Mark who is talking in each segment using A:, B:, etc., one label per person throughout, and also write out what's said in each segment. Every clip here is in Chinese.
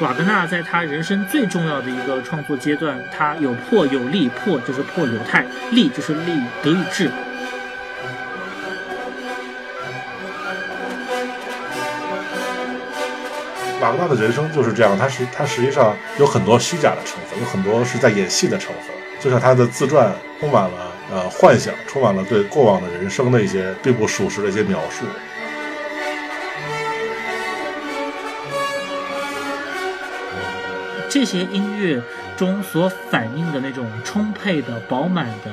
A: 瓦格纳在他人生最重要的一个创作阶段，他有破有立，破就是破犹太，立就是立德意志。
B: 瓦格纳的人生就是这样，他实他实际上有很多虚假的成分，有很多是在演戏的成分，就像他的自传充满了呃幻想，充满了对过往的人生的一些并不属实的一些描述。
A: 这些音乐中所反映的那种充沛的、饱满的、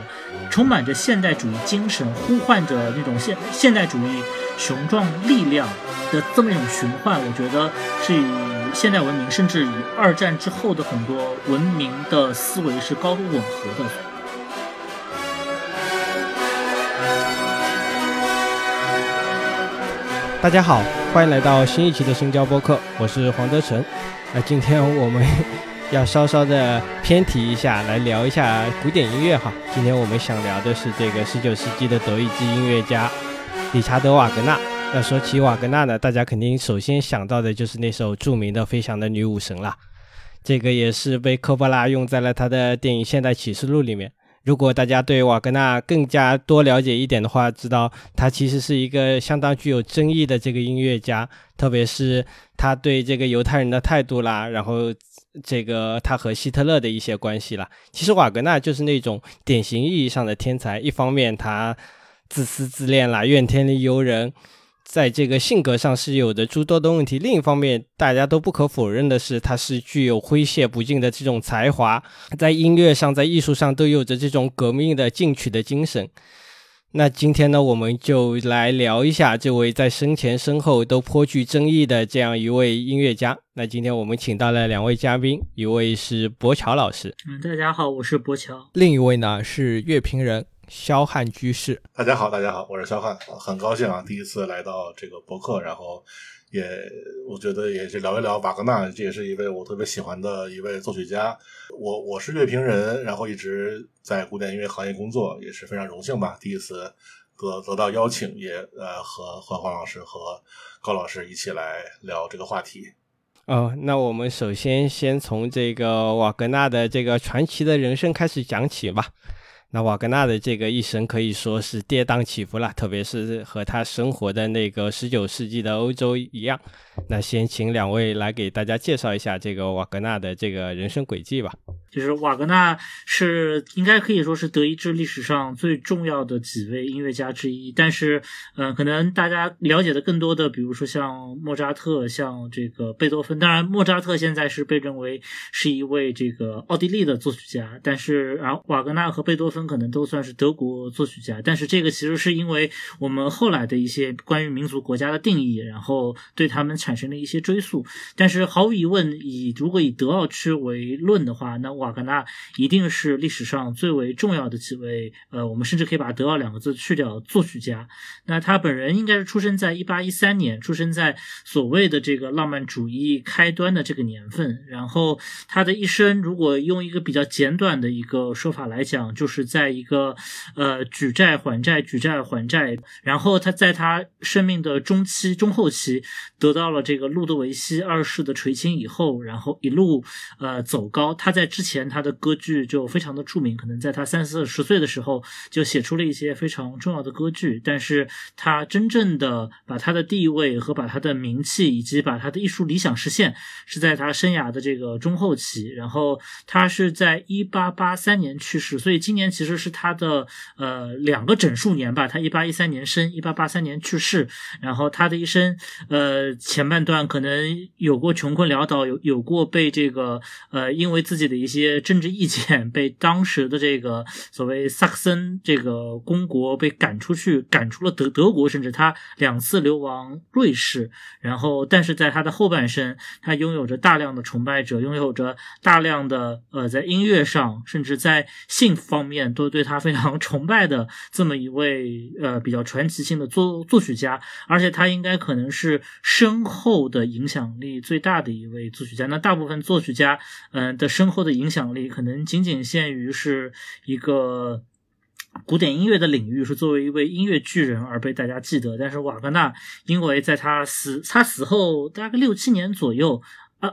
A: 充满着现代主义精神、呼唤着那种现现代主义雄壮力量的这么一种循环，我觉得是与现代文明，甚至与二战之后的很多文明的思维是高度吻合的。
C: 大家好，欢迎来到新一期的新交播客，我是黄德成。那今天我们 要稍稍的偏题一下，来聊一下古典音乐哈。今天我们想聊的是这个十九世纪的德意志音乐家理查德·瓦格纳。那说起瓦格纳呢，大家肯定首先想到的就是那首著名的《飞翔的女武神》啦。这个也是被科波拉用在了他的电影《现代启示录》里面。如果大家对瓦格纳更加多了解一点的话，知道他其实是一个相当具有争议的这个音乐家，特别是他对这个犹太人的态度啦，然后这个他和希特勒的一些关系啦。其实瓦格纳就是那种典型意义上的天才，一方面他自私自恋啦，怨天尤人。在这个性格上是有着诸多的问题，另一方面，大家都不可否认的是，他是具有挥泄不尽的这种才华，在音乐上、在艺术上都有着这种革命的进取的精神。那今天呢，我们就来聊一下这位在生前身后都颇具争议的这样一位音乐家。那今天我们请到了两位嘉宾，一位是博乔老师，
A: 嗯，大家好，我是博乔，
D: 另一位呢是乐评人。萧汉居士，
B: 大家好，大家好，我是肖汉，很高兴啊，第一次来到这个博客，然后也我觉得也是聊一聊瓦格纳，这也是一位我特别喜欢的一位作曲家。我我是乐评人，然后一直在古典音乐行业工作，也是非常荣幸吧，第一次得得到邀请，也呃和和黄老师和高老师一起来聊这个话题。
C: 哦，那我们首先先从这个瓦格纳的这个传奇的人生开始讲起吧。那瓦格纳的这个一生可以说是跌宕起伏了，特别是和他生活的那个十九世纪的欧洲一样。那先请两位来给大家介绍一下这个瓦格纳的这个人生轨迹吧。
A: 就是瓦格纳是应该可以说是德意志历史上最重要的几位音乐家之一，但是，嗯，可能大家了解的更多的，比如说像莫扎特，像这个贝多芬。当然，莫扎特现在是被认为是一位这个奥地利的作曲家，但是，然后瓦格纳和贝多芬可能都算是德国作曲家。但是，这个其实是因为我们后来的一些关于民族国家的定义，然后对他们产生了一些追溯。但是，毫无疑问，以如果以德奥区为论的话，那瓦格纳一定是历史上最为重要的几位，呃，我们甚至可以把“德奥”两个字去掉，作曲家。那他本人应该是出生在一八一三年，出生在所谓的这个浪漫主义开端的这个年份。然后他的一生，如果用一个比较简短的一个说法来讲，就是在一个呃举债还债、举债还债。然后他在他生命的中期、中后期得到了这个路德维希二世的垂青以后，然后一路呃走高。他在之前。他的歌剧就非常的著名，可能在他三四十岁的时候就写出了一些非常重要的歌剧。但是他真正的把他的地位和把他的名气以及把他的艺术理想实现，是在他生涯的这个中后期。然后他是在一八八三年去世，所以今年其实是他的呃两个整数年吧。他一八一三年生，一八八三年去世。然后他的一生呃前前半段可能有过穷困潦倒，有有过被这个呃因为自己的一些。政治意见 被当时的这个所谓萨克森这个公国被赶出去，赶出了德德国，甚至他两次流亡瑞士。然后，但是在他的后半生，他拥有着大量的崇拜者，拥有着大量的呃，在音乐上，甚至在性方面都对他非常崇拜的这么一位呃比较传奇性的作作曲家。而且他应该可能是深后的影响力最大的一位作曲家。那大部分作曲家嗯的深厚的影响。力可能仅仅限于是一个古典音乐的领域，是作为一位音乐巨人而被大家记得。但是瓦格纳，因为在他死他死后大概六七年左右。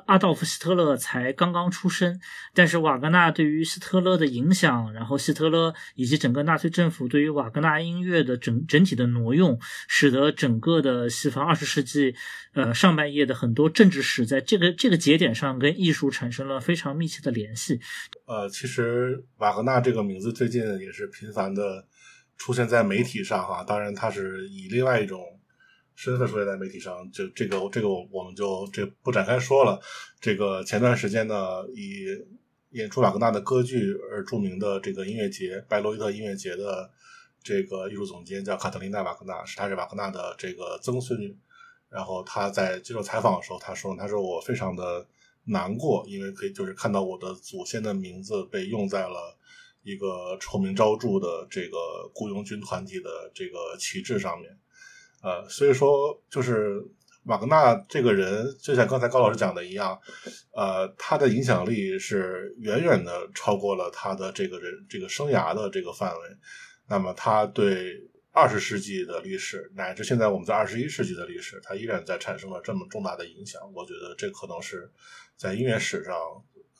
A: 阿道夫·希特勒才刚刚出生，但是瓦格纳对于希特勒的影响，然后希特勒以及整个纳粹政府对于瓦格纳音乐的整整体的挪用，使得整个的西方二十世纪呃上半叶的很多政治史在这个这个节点上跟艺术产生了非常密切的联系。
B: 呃，其实瓦格纳这个名字最近也是频繁的出现在媒体上哈，当然他是以另外一种。身份出现在媒体上，就这个这个我我们就这不展开说了。这个前段时间呢，以演出瓦格纳的歌剧而著名的这个音乐节——拜罗伊特音乐节的这个艺术总监叫卡特琳娜·瓦格纳，是他是瓦格纳的这个曾孙女。然后他在接受采访的时候，他说：“他说我非常的难过，因为可以就是看到我的祖先的名字被用在了一个臭名昭著的这个雇佣军团体的这个旗帜上面。”呃，所以说就是瓦格纳这个人，就像刚才高老师讲的一样，呃，他的影响力是远远的超过了他的这个人这个生涯的这个范围。那么，他对二十世纪的历史，乃至现在我们在二十一世纪的历史，他依然在产生了这么重大的影响。我觉得这可能是在音乐史上，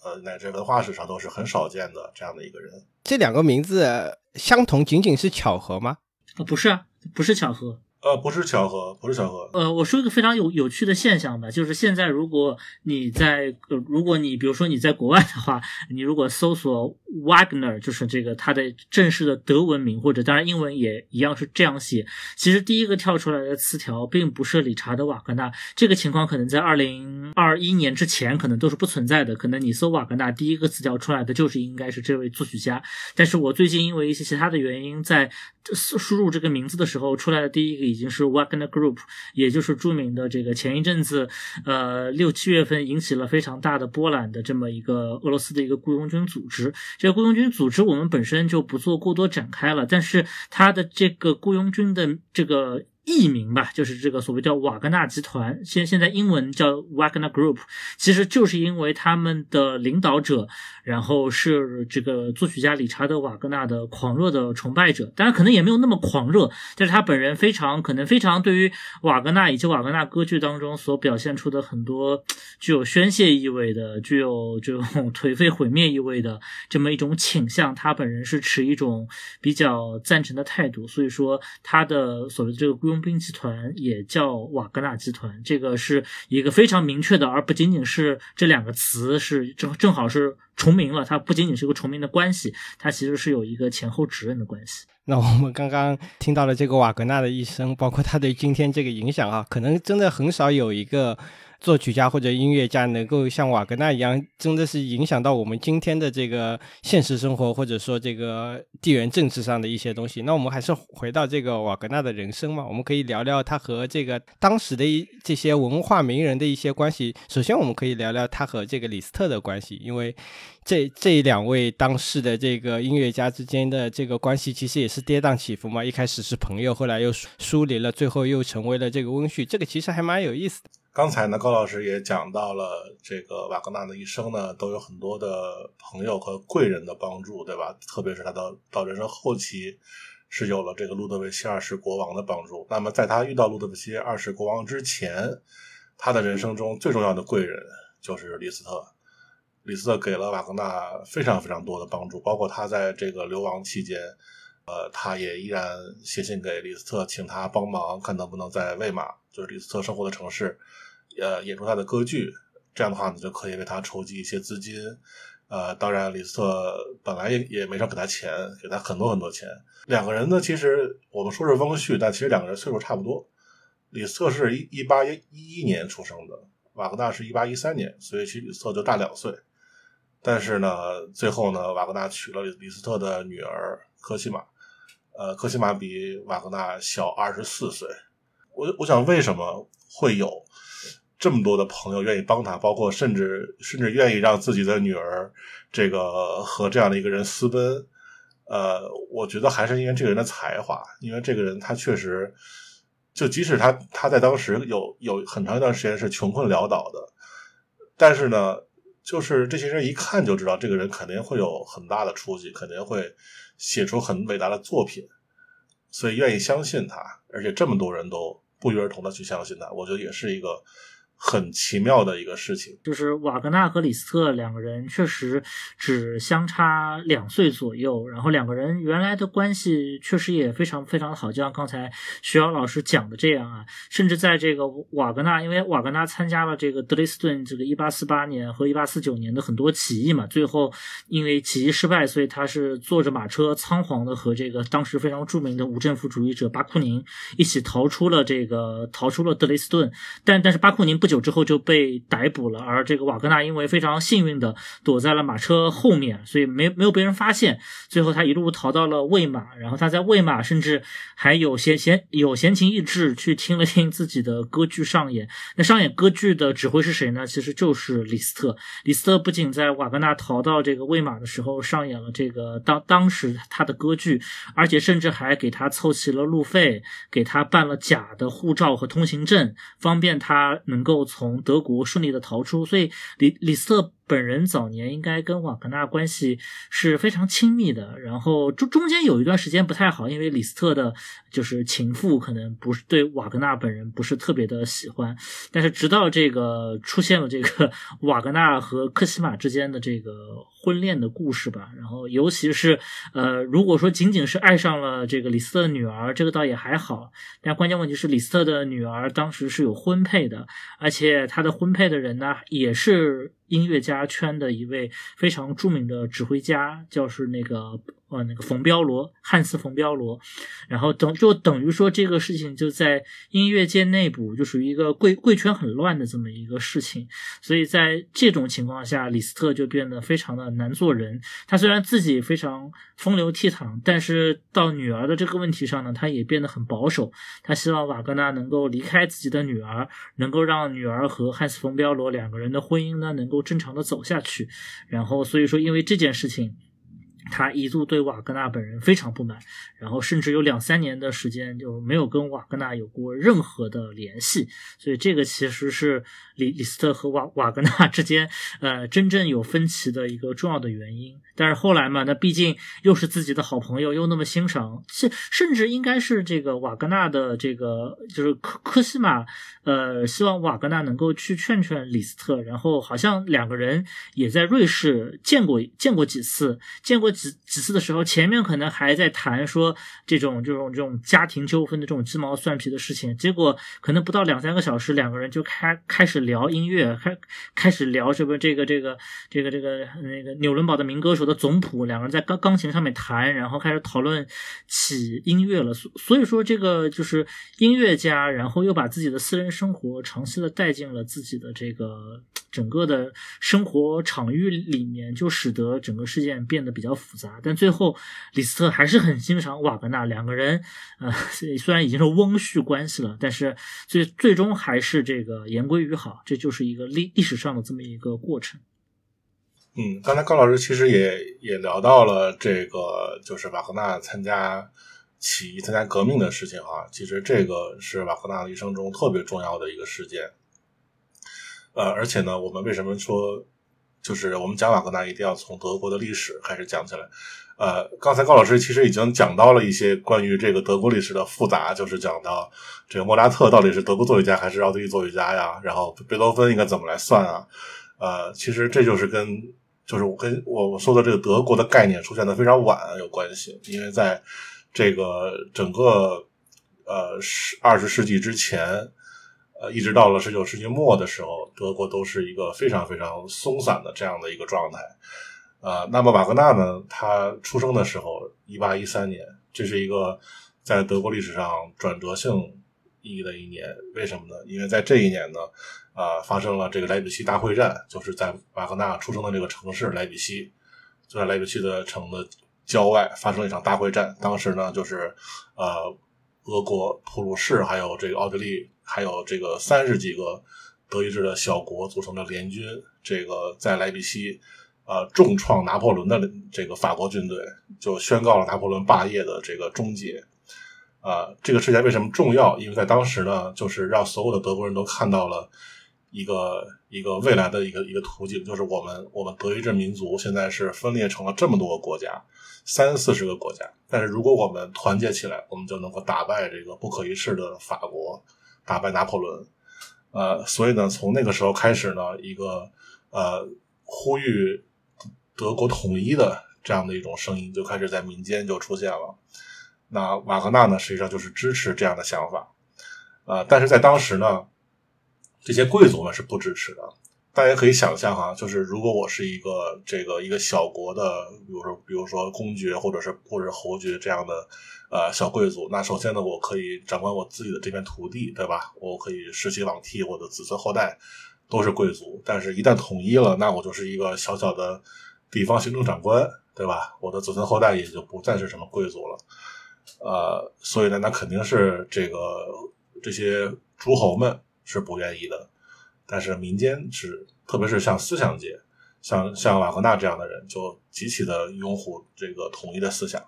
B: 呃，乃至文化史上都是很少见的这样的一个人。
C: 这两个名字相同，仅仅是巧合吗？
A: 啊，不是啊，不是巧合。
B: 呃，不是巧合，不是巧合。
A: 呃，我说一个非常有有趣的现象吧，就是现在如果你在，呃，如果你比如说你在国外的话，你如果搜索 Wagner，就是这个他的正式的德文名，或者当然英文也一样是这样写。其实第一个跳出来的词条并不是理查德瓦格纳，这个情况可能在二零二一年之前可能都是不存在的。可能你搜瓦格纳，第一个词条出来的就是应该是这位作曲家。但是我最近因为一些其他的原因，在输入这个名字的时候，出来的第一个。已经是 Wagner Group，也就是著名的这个前一阵子，呃，六七月份引起了非常大的波澜的这么一个俄罗斯的一个雇佣军组织。这个雇佣军组织我们本身就不做过多展开了，但是它的这个雇佣军的这个。艺名吧，就是这个所谓叫瓦格纳集团，现现在英文叫 Wagner Group，其实就是因为他们的领导者，然后是这个作曲家理查德瓦格纳的狂热的崇拜者，当然可能也没有那么狂热，但是他本人非常可能非常对于瓦格纳以及瓦格纳歌剧当中所表现出的很多具有宣泄意味的、具有这种 颓废毁灭意味的这么一种倾向，他本人是持一种比较赞成的态度，所以说他的所谓的这个雇佣兵集团也叫瓦格纳集团，这个是一个非常明确的，而不仅仅是这两个词是正正好是重名了。它不仅仅是一个重名的关系，它其实是有一个前后指认的关系。
C: 那我们刚刚听到了这个瓦格纳的一生，包括他对今天这个影响啊，可能真的很少有一个。作曲家或者音乐家能够像瓦格纳一样，真的是影响到我们今天的这个现实生活，或者说这个地缘政治上的一些东西。那我们还是回到这个瓦格纳的人生嘛，我们可以聊聊他和这个当时的一这些文化名人的一些关系。首先，我们可以聊聊他和这个李斯特的关系，因为这这两位当时的这个音乐家之间的这个关系其实也是跌宕起伏嘛。一开始是朋友，后来又疏离了，最后又成为了这个温煦。这个其实还蛮有意思的。
B: 刚才呢，高老师也讲到了这个瓦格纳的一生呢，都有很多的朋友和贵人的帮助，对吧？特别是他到到人生后期，是有了这个路德维希二世国王的帮助。那么，在他遇到路德维希二世国王之前，他的人生中最重要的贵人就是李斯特。李斯特给了瓦格纳非常非常多的帮助，包括他在这个流亡期间，呃，他也依然写信给李斯特，请他帮忙，看能不能在魏玛，就是李斯特生活的城市。呃，演出他的歌剧，这样的话呢，就可以为他筹集一些资金。呃，当然，李斯特本来也也没少给他钱，给他很多很多钱。两个人呢，其实我们说是翁婿，但其实两个人岁数差不多。李斯特是一一八一一年出生的，瓦格纳是一八一三年，所以其实李斯特就大两岁。但是呢，最后呢，瓦格纳娶了李斯特的女儿科西玛。呃，科西玛比瓦格纳小二十四岁。我我想，为什么会有？这么多的朋友愿意帮他，包括甚至甚至愿意让自己的女儿这个和这样的一个人私奔，呃，我觉得还是因为这个人的才华，因为这个人他确实，就即使他他在当时有有很长一段时间是穷困潦倒的，但是呢，就是这些人一看就知道这个人肯定会有很大的出息，肯定会写出很伟大的作品，所以愿意相信他，而且这么多人都不约而同的去相信他，我觉得也是一个。很奇妙的一个事情。
A: 就是瓦格纳和李斯特两个人确实只相差两岁左右，然后两个人原来的关系确实也非常非常的好，就像刚才徐瑶老师讲的这样啊，甚至在这个瓦格纳，因为瓦格纳参加了这个德累斯顿这个一八四八年和一八四九年的很多起义嘛，最后因为起义失败，所以他是坐着马车仓皇的和这个当时非常著名的无政府主义者巴库宁一起逃出了这个逃出了德累斯顿，但但是巴库宁不久之后就被逮捕了，而这个瓦格纳因为非常幸运的躲在了马车后面，所以没没有被人发现。最后他一路逃到了魏玛，然后他在魏玛甚至还有闲闲有闲情逸致去听了听自己的歌剧上演。那上演歌剧的指挥是谁呢？其实就是李斯特。李斯特不仅在瓦格纳逃到这个魏玛的时候上演了这个当当时他的歌剧，而且甚至还给他凑齐了路费，给他办了假的护照和通行证，方便他能够从德国顺利的逃出。所以李李斯特。本人早年应该跟瓦格纳关系是非常亲密的，然后中中间有一段时间不太好，因为李斯特的就是情妇可能不是对瓦格纳本人不是特别的喜欢，但是直到这个出现了这个 瓦格纳和科西玛之间的这个婚恋的故事吧，然后尤其是呃，如果说仅仅是爱上了这个李斯特的女儿，这个倒也还好，但关键问题是李斯特的女儿当时是有婚配的，而且他的婚配的人呢也是。音乐家圈的一位非常著名的指挥家，就是那个。呃，那个冯彪罗，汉斯冯彪罗，然后等就等于说这个事情就在音乐界内部就属于一个贵贵圈很乱的这么一个事情，所以在这种情况下，李斯特就变得非常的难做人。他虽然自己非常风流倜傥，但是到女儿的这个问题上呢，他也变得很保守。他希望瓦格纳能够离开自己的女儿，能够让女儿和汉斯冯彪罗两个人的婚姻呢能够正常的走下去。然后所以说，因为这件事情。他一度对瓦格纳本人非常不满，然后甚至有两三年的时间就没有跟瓦格纳有过任何的联系，所以这个其实是李李斯特和瓦瓦格纳 之间呃真正有分歧的一个重要的原因。但是后来嘛，那毕竟又是自己的好朋友，又那么欣赏，甚甚至应该是这个瓦格纳的这个就是科科西玛，呃，希望瓦格纳能够去劝劝李斯特，然后好像两个人也在瑞士见过见过几次，见过。几几次的时候，前面可能还在谈说这种这种这种家庭纠纷的这种鸡毛蒜皮的事情，结果可能不到两三个小时，两个人就开开始聊音乐，开开始聊什么这个这个这个这个那个纽伦堡的民歌手的总谱，两个人在钢钢琴上面弹，然后开始讨论起音乐了。所所以说，这个就是音乐家，然后又把自己的私人生活长期的带进了自己的这个整个的生活场域里面，就使得整个事件变得比较。复杂，但最后李斯特还是很欣赏瓦格纳。两个人，呃，虽然已经是翁婿关系了，但是最最终还是这个言归于好。这就是一个历历史上的这么一个过程。
B: 嗯，刚才高老师其实也也聊到了这个，就是瓦格纳参加起义、参加革命的事情啊。其实这个是瓦格纳一生中特别重要的一个事件。呃，而且呢，我们为什么说？就是我们讲瓦格纳一定要从德国的历史开始讲起来，呃，刚才高老师其实已经讲到了一些关于这个德国历史的复杂，就是讲到这个莫扎特到底是德国作曲家还是奥地利作曲家呀？然后贝多芬应该怎么来算啊？呃，其实这就是跟就是我跟我我说的这个德国的概念出现的非常晚有关系，因为在这个整个呃十二十世纪之前。呃，一直到了十九世纪末的时候，德国都是一个非常非常松散的这样的一个状态。呃，那么瓦格纳呢，他出生的时候一八一三年，这是一个在德国历史上转折性意义的一年。为什么呢？因为在这一年呢，啊，发生了这个莱比锡大会战，就是在瓦格纳出生的这个城市莱比锡，就在莱比锡的城的郊外发生了一场大会战。当时呢，就是呃，俄国、普鲁士还有这个奥地利。还有这个三十几个德意志的小国组成的联军，这个在莱比锡，呃，重创拿破仑的这个法国军队，就宣告了拿破仑霸业的这个终结。啊，这个事件为什么重要？因为在当时呢，就是让所有的德国人都看到了一个一个未来的一个一个途径，就是我们我们德意志民族现在是分裂成了这么多个国家，三四十个国家，但是如果我们团结起来，我们就能够打败这个不可一世的法国。打败拿破仑，呃，所以呢，从那个时候开始呢，一个呃呼吁德国统一的这样的一种声音就开始在民间就出现了。那瓦格纳呢，实际上就是支持这样的想法，呃，但是在当时呢，这些贵族们是不支持的。大家可以想象哈，就是如果我是一个这个一个小国的，比如说比如说公爵或者是或者侯爵这样的呃小贵族，那首先呢，我可以掌管我自己的这片土地，对吧？我可以世袭罔替，我的子孙后代都是贵族。但是，一旦统一了，那我就是一个小小的地方行政长官，对吧？我的子孙后代也就不再是什么贵族了。呃，所以呢，那肯定是这个这些诸侯们是不愿意的。但是民间是，特别是像思想界，像像瓦格纳这样的人，就极其的拥护这个统一的思想。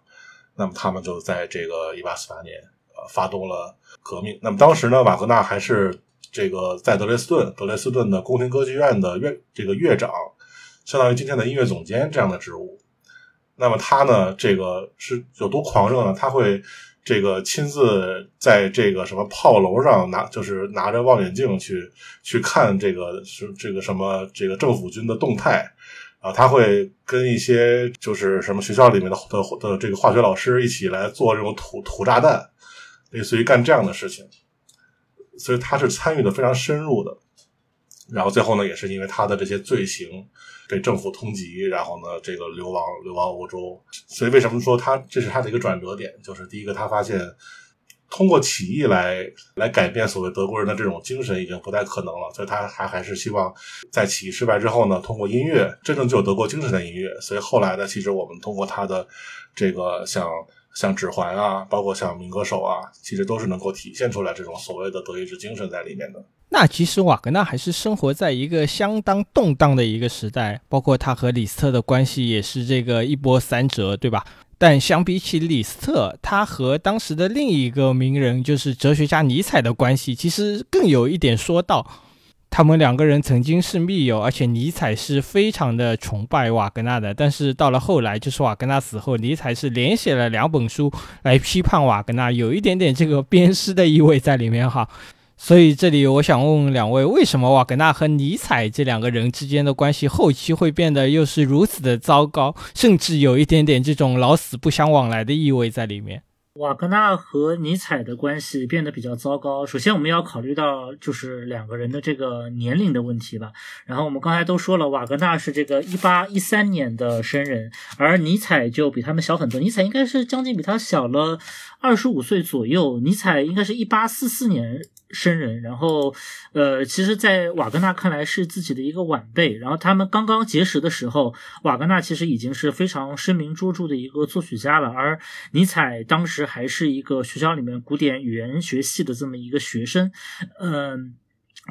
B: 那么他们就在这个一八四八年，呃，发动了革命。那么当时呢，瓦格纳还是这个在德累斯顿，德累斯顿的宫廷歌剧院的乐这个乐长，相当于今天的音乐总监这样的职务。那么他呢，这个是有多狂热呢？他会。这个亲自在这个什么炮楼上拿，就是拿着望远镜去去看这个是这个什么这个政府军的动态啊，他会跟一些就是什么学校里面的的的这个化学老师一起来做这种土土炸弹，类似于干这样的事情，所以他是参与的非常深入的。然后最后呢，也是因为他的这些罪行被政府通缉，然后呢，这个流亡流亡欧洲。所以为什么说他这是他的一个转折点？就是第一个，他发现通过起义来来改变所谓德国人的这种精神已经不太可能了，所以他还还是希望在起义失败之后呢，通过音乐真正具有德国精神的音乐。所以后来呢，其实我们通过他的这个像像指环啊，包括像民歌手啊，其实都是能够体现出来这种所谓的德意志精神在里面的。
D: 那其实瓦格纳还是生活在一个相当动荡的一个时代，包括他和李斯特的关系也是这个一波三折，对吧？但相比起李斯特，他和当时的另一个名人，就是哲学家尼采的关系，其实更有一点说道。他们两个人曾经是密友，而且尼采是非常的崇拜瓦格纳的。但是到了后来，就是瓦格纳死后，尼采是连写了两本书来批判瓦格纳，有一点点这个鞭尸的意味在里面哈。所以这里我想问问两位，为什么瓦格纳和尼采这两个人之间的关系后期会变得又是如此的糟糕，甚至有一点点这种老死不相往来的意味在里面？
A: 瓦格纳和尼采的关系变得比较糟糕。首先，我们要考虑到就是两个人的这个年龄的问题吧。然后我们刚才都说了，瓦格纳是这个一八一三年的生人，而尼采就比他们小很多。尼采应该是将近比他小了二十五岁左右。尼采应该是一八四四年。生人，然后，呃，其实，在瓦格纳看来是自己的一个晚辈。然后他们刚刚结识的时候，瓦格纳其实已经是非常声名卓著的一个作曲家了，而尼采当时还是一个学校里面古典语言学系的这么一个学生，嗯。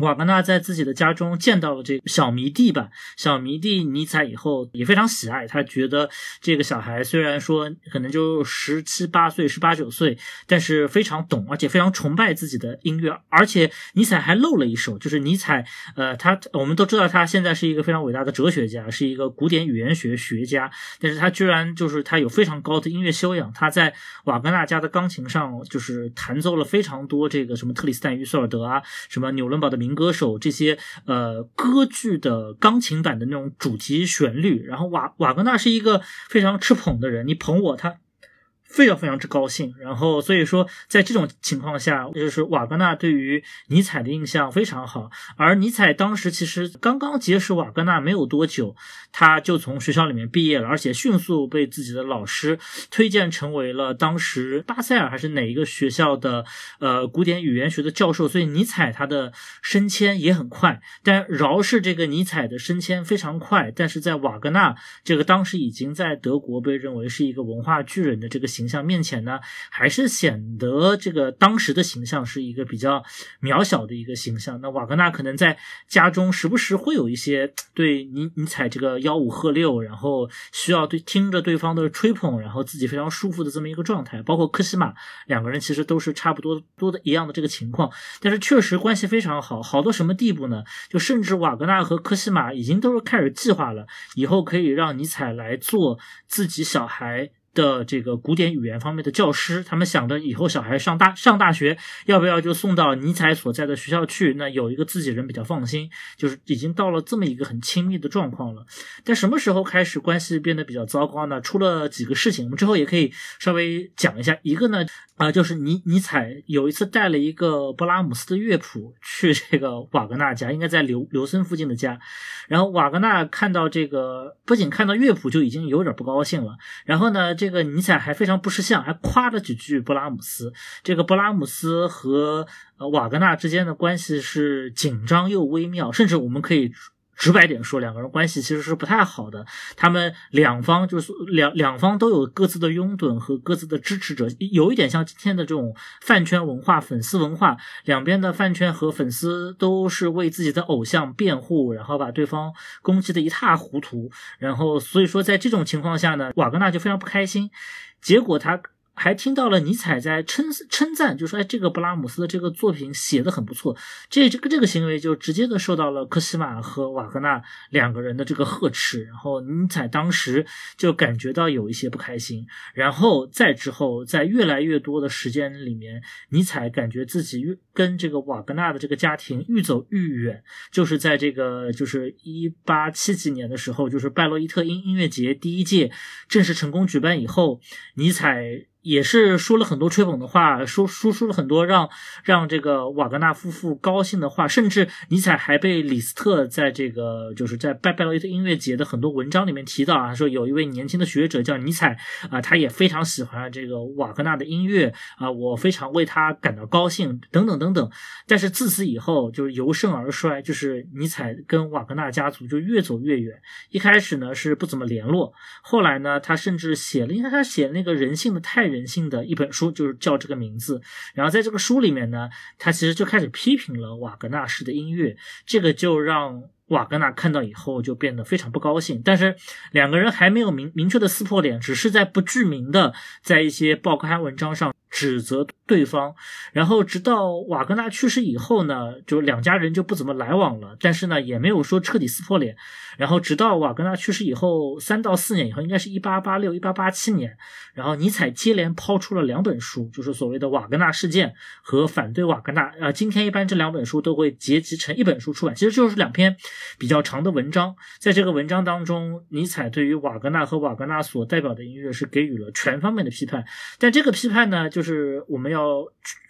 A: 瓦格纳在自己的家中见到了这个小迷弟吧，小迷弟尼采以后也非常喜爱他，觉得这个小孩虽然说可能就十七八岁、十八九岁，但是非常懂，而且非常崇拜自己的音乐。而且尼采还露了一手，就是尼采，呃，他我们都知道他现在是一个非常伟大的哲学家，是一个古典语言学学家，但是他居然就是他有非常高的音乐修养，他在瓦格纳家的钢琴上就是弹奏了非常多这个什么特里斯坦与索尔德啊，什么纽伦堡的。民歌手这些呃歌剧的钢琴版的那种主题旋律，然后瓦瓦格纳是一个非常吃捧的人，你捧我他。非常非常之高兴，然后所以说，在这种情况下，就是瓦格纳对于尼采的印象非常好。而尼采当时其实刚刚结识瓦格纳没有多久，他就从学校里面毕业了，而且迅速被自己的老师推荐成为了当时巴塞尔还是哪一个学校的呃古典语言学的教授。所以尼采他的升迁也很快，但饶是这个尼采的升迁非常快，但是在瓦格纳这个当时已经在德国被认为是一个文化巨人的这个形。形象面前呢，还是显得这个当时的形象是一个比较渺小的一个形象。那瓦格纳可能在家中时不时会有一些对尼尼采这个吆五喝六，然后需要对听着对方的吹捧，然后自己非常舒服的这么一个状态。包括科西玛两个人其实都是差不多多的一样的这个情况，但是确实关系非常好，好到什么地步呢？就甚至瓦格纳和科西玛已经都是开始计划了，以后可以让尼采来做自己小孩。的这个古典语言方面的教师，他们想着以后小孩上大上大学，要不要就送到尼采所在的学校去？那有一个自己人比较放心，就是已经到了这么一个很亲密的状况了。但什么时候开始关系变得比较糟糕呢？出了几个事情，我们之后也可以稍微讲一下。一个呢，啊，就是尼尼采有一次带了一个布拉姆斯的乐谱去这个瓦格纳家，应该在刘刘森附近的家，然后瓦格纳看到这个，不仅看到乐谱就已经有点不高兴了，然后呢。这个尼采还非常不识相，还夸了几句布拉姆斯。这个布拉姆斯和瓦格纳之间的关系是紧张又微妙，甚至我们可以。直白点说，两个人关系其实是不太好的。他们两方就是两两方都有各自的拥趸和各自的支持者，有一点像今天的这种饭圈文化、粉丝文化。两边的饭圈和粉丝都是为自己的偶像辩护，然后把对方攻击的一塌糊涂。然后，所以说在这种情况下呢，瓦格纳就非常不开心。结果他。还听到了尼采在称称赞，就说：“哎，这个布拉姆斯的这个作品写的很不错。”这这个这个行为就直接的受到了科西玛和瓦格纳两个人的这个呵斥，然后尼采当时就感觉到有一些不开心。然后再之后，在越来越多的时间里面，尼采感觉自己越跟这个瓦格纳的这个家庭愈走愈远。就是在这个就是一八七几年的时候，就是拜洛伊特音音乐节第一届正式成功举办以后，尼采。也是说了很多吹捧的话，说说出了很多让让这个瓦格纳夫妇高兴的话，甚至尼采还被李斯特在这个就是在拜拜洛伊特音乐节的很多文章里面提到啊，说有一位年轻的学者叫尼采啊，他也非常喜欢这个瓦格纳的音乐啊，我非常为他感到高兴等等等等。但是自此以后就是由盛而衰，就是尼采跟瓦格纳家族就越走越远。一开始呢是不怎么联络，后来呢他甚至写了，因为他写那个人性的太。人性的一本书就是叫这个名字，然后在这个书里面呢，他其实就开始批评了瓦格纳式的音乐，这个就让瓦格纳看到以后就变得非常不高兴。但是两个人还没有明明确的撕破脸，只是在不具名的在一些报刊文章上。指责对方，然后直到瓦格纳去世以后呢，就两家人就不怎么来往了。但是呢，也没有说彻底撕破脸。然后直到瓦格纳去世以后三到四年以后，应该是一八八六、一八八七年，然后尼采接连抛出了两本书，就是所谓的瓦格纳事件和反对瓦格纳。啊，今天一般这两本书都会结集成一本书出版，其实就是两篇比较长的文章。在这个文章当中，尼采对于瓦格纳和瓦格纳所代表的音乐是给予了全方面的批判。但这个批判呢，就。是我们要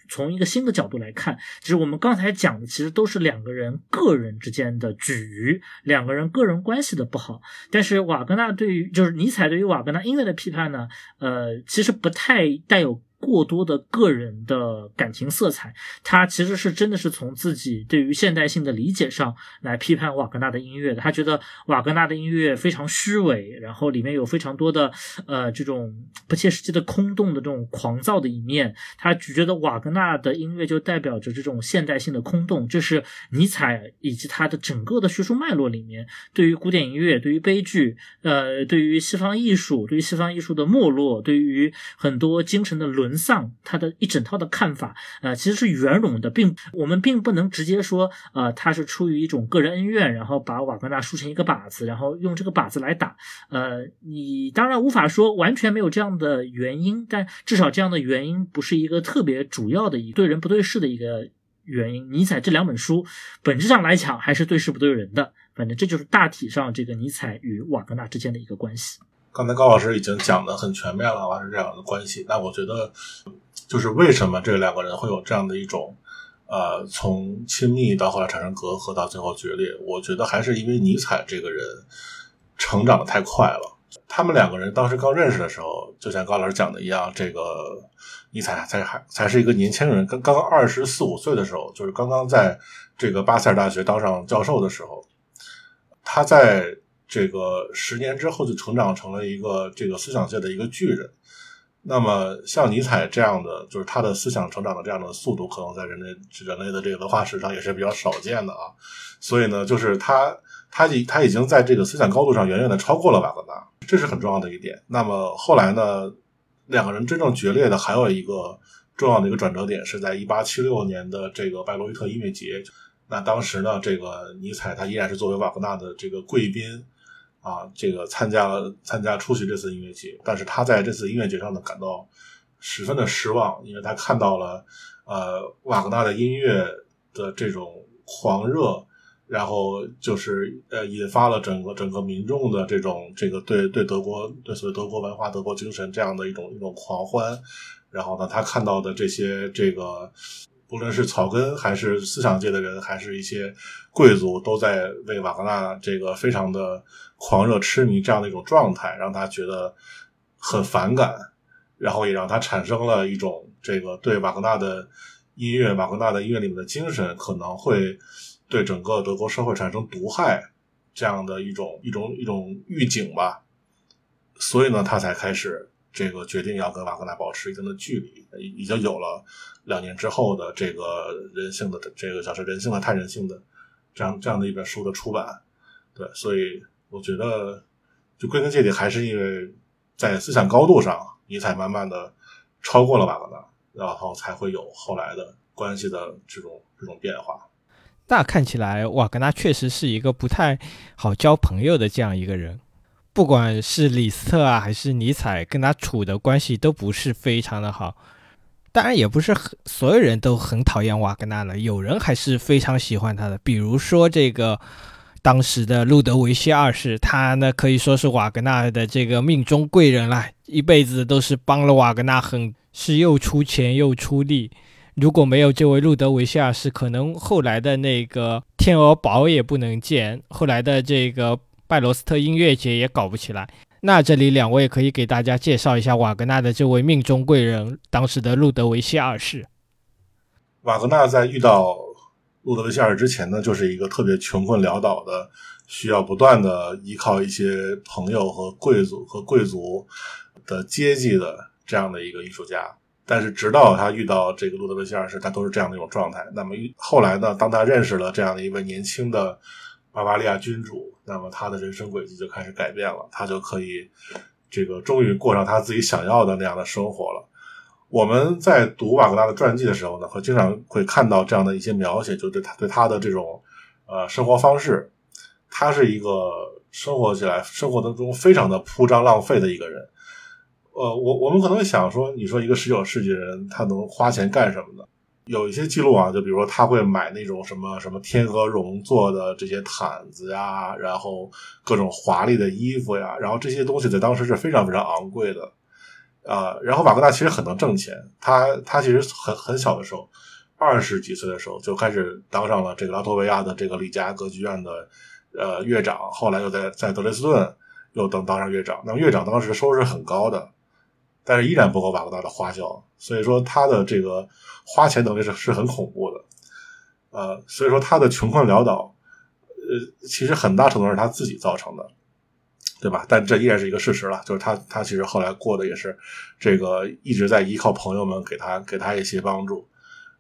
A: 从一个新的角度来看，其实我们刚才讲的其实都是两个人个人之间的局，两个人个人关系的不好。但是瓦格纳对于就是尼采对于瓦格纳音乐的批判呢，呃，其实不太带有。过多的个人的感情色彩，他其实是真的是从自己对于现代性的理解上来批判瓦格纳的音乐的。他觉得瓦格纳的音乐非常虚伪，然后里面有非常多的呃这种不切实际的空洞的这种狂躁的一面。他觉得瓦格纳的音乐就代表着这种现代性的空洞。这是尼采以及他的整个的学术脉络里面对于古典音乐、对于悲剧、呃对于西方艺术、对于西方艺术的没落、对于很多精神的沦。丧他的一整套的看法，呃，其实是圆融的，并我们并不能直接说，呃，他是出于一种个人恩怨，然后把瓦格纳竖成一个靶子，然后用这个靶子来打，呃，你当然无法说完全没有这样的原因，但至少这样的原因不是一个特别主要的一对人不对事的一个原因。尼采这两本书本质上来讲还是对事不对人的，反正这就是大体上这个尼采与瓦格纳之间的一个关系。
B: 刚才高老师已经讲的很全面了，完是这样的关系。那我觉得，就是为什么这两个人会有这样的一种，呃，从亲密到后来产生隔阂，到最后决裂？我觉得还是因为尼采这个人成长的太快了。他们两个人当时刚认识的时候，就像高老师讲的一样，这个尼采才还才是一个年轻人，刚刚刚二十四五岁的时候，就是刚刚在这个巴塞尔大学当上教授的时候，他在。这个十年之后就成长成了一个这个思想界的一个巨人。那么像尼采这样的，就是他的思想成长的这样的速度，可能在人类人类的这个文化史上也是比较少见的啊。所以呢，就是他他已他已经在这个思想高度上远远的超过了瓦格纳，这是很重要的一点。那么后来呢，两个人真正决裂的还有一个重要的一个转折点，是在一八七六年的这个拜罗伊特音乐节。那当时呢，这个尼采他依然是作为瓦格纳的这个贵宾。啊，这个参加了参加出席这次音乐节，但是他在这次音乐节上呢感到十分的失望，因为他看到了呃瓦格纳的音乐的这种狂热，然后就是呃引发了整个整个民众的这种这个对对德国对所谓德国文化德国精神这样的一种一种狂欢，然后呢他看到的这些这个。无论是草根还是思想界的人，还是一些贵族，都在为瓦格纳这个非常的狂热痴迷这样的一种状态，让他觉得很反感，然后也让他产生了一种这个对瓦格纳的音乐、瓦格纳的音乐里面的精神可能会对整个德国社会产生毒害这样的一种一种一种预警吧。所以呢，他才开始这个决定要跟瓦格纳保持一定的距离，已经有了。两年之后的这个人性的这个叫是人性的太人性的这样这样的一本书的出版，对，所以我觉得就归根结底还是因为在思想高度上，尼采慢慢的超过了瓦格纳，然后才会有后来的关系的这种这种变化。
D: 那看起来瓦格纳确实是一个不太好交朋友的这样一个人，不管是李斯特啊还是尼采，跟他处的关系都不是非常的好。当然也不是很所有人都很讨厌瓦格纳的，有人还是非常喜欢他的。比如说这个当时的路德维希二世，他呢可以说是瓦格纳的这个命中贵人了，一辈子都是帮了瓦格纳，很是又出钱又出力。如果没有这位路德维希二世，可能后来的那个天鹅堡也不能建，后来的这个拜罗斯特音乐节也搞不起来。那这里两位可以给大家介绍一下瓦格纳的这位命中贵人，当时的路德维希二世。
B: 瓦格纳在遇到路德维希二世之前呢，就是一个特别穷困潦倒的，需要不断的依靠一些朋友和贵族和贵族的阶级的这样的一个艺术家。但是直到他遇到这个路德维希二世，他都是这样的一种状态。那么后来呢，当他认识了这样的一位年轻的。巴伐利亚君主，那么他的人生轨迹就开始改变了，他就可以这个终于过上他自己想要的那样的生活了。我们在读瓦格纳的传记的时候呢，会经常会看到这样的一些描写，就对他对他的这种呃生活方式，他是一个生活起来生活当中非常的铺张浪费的一个人。呃，我我们可能会想说，你说一个十九世纪人，他能花钱干什么呢？有一些记录啊，就比如说他会买那种什么什么天鹅绒做的这些毯子呀，然后各种华丽的衣服呀，然后这些东西在当时是非常非常昂贵的啊。然后瓦格纳其实很能挣钱，他他其实很很小的时候，二十几岁的时候就开始当上了这个拉脱维亚的这个里加歌剧院的呃乐长，后来又在在德累斯顿又当当上乐长。那么乐长当时收入是很高的，但是依然不够瓦格纳的花销，所以说他的这个。花钱能力是是很恐怖的，呃，所以说他的穷困潦倒，呃，其实很大程度是他自己造成的，对吧？但这依然是一个事实了，就是他他其实后来过的也是这个一直在依靠朋友们给他给他一些帮助。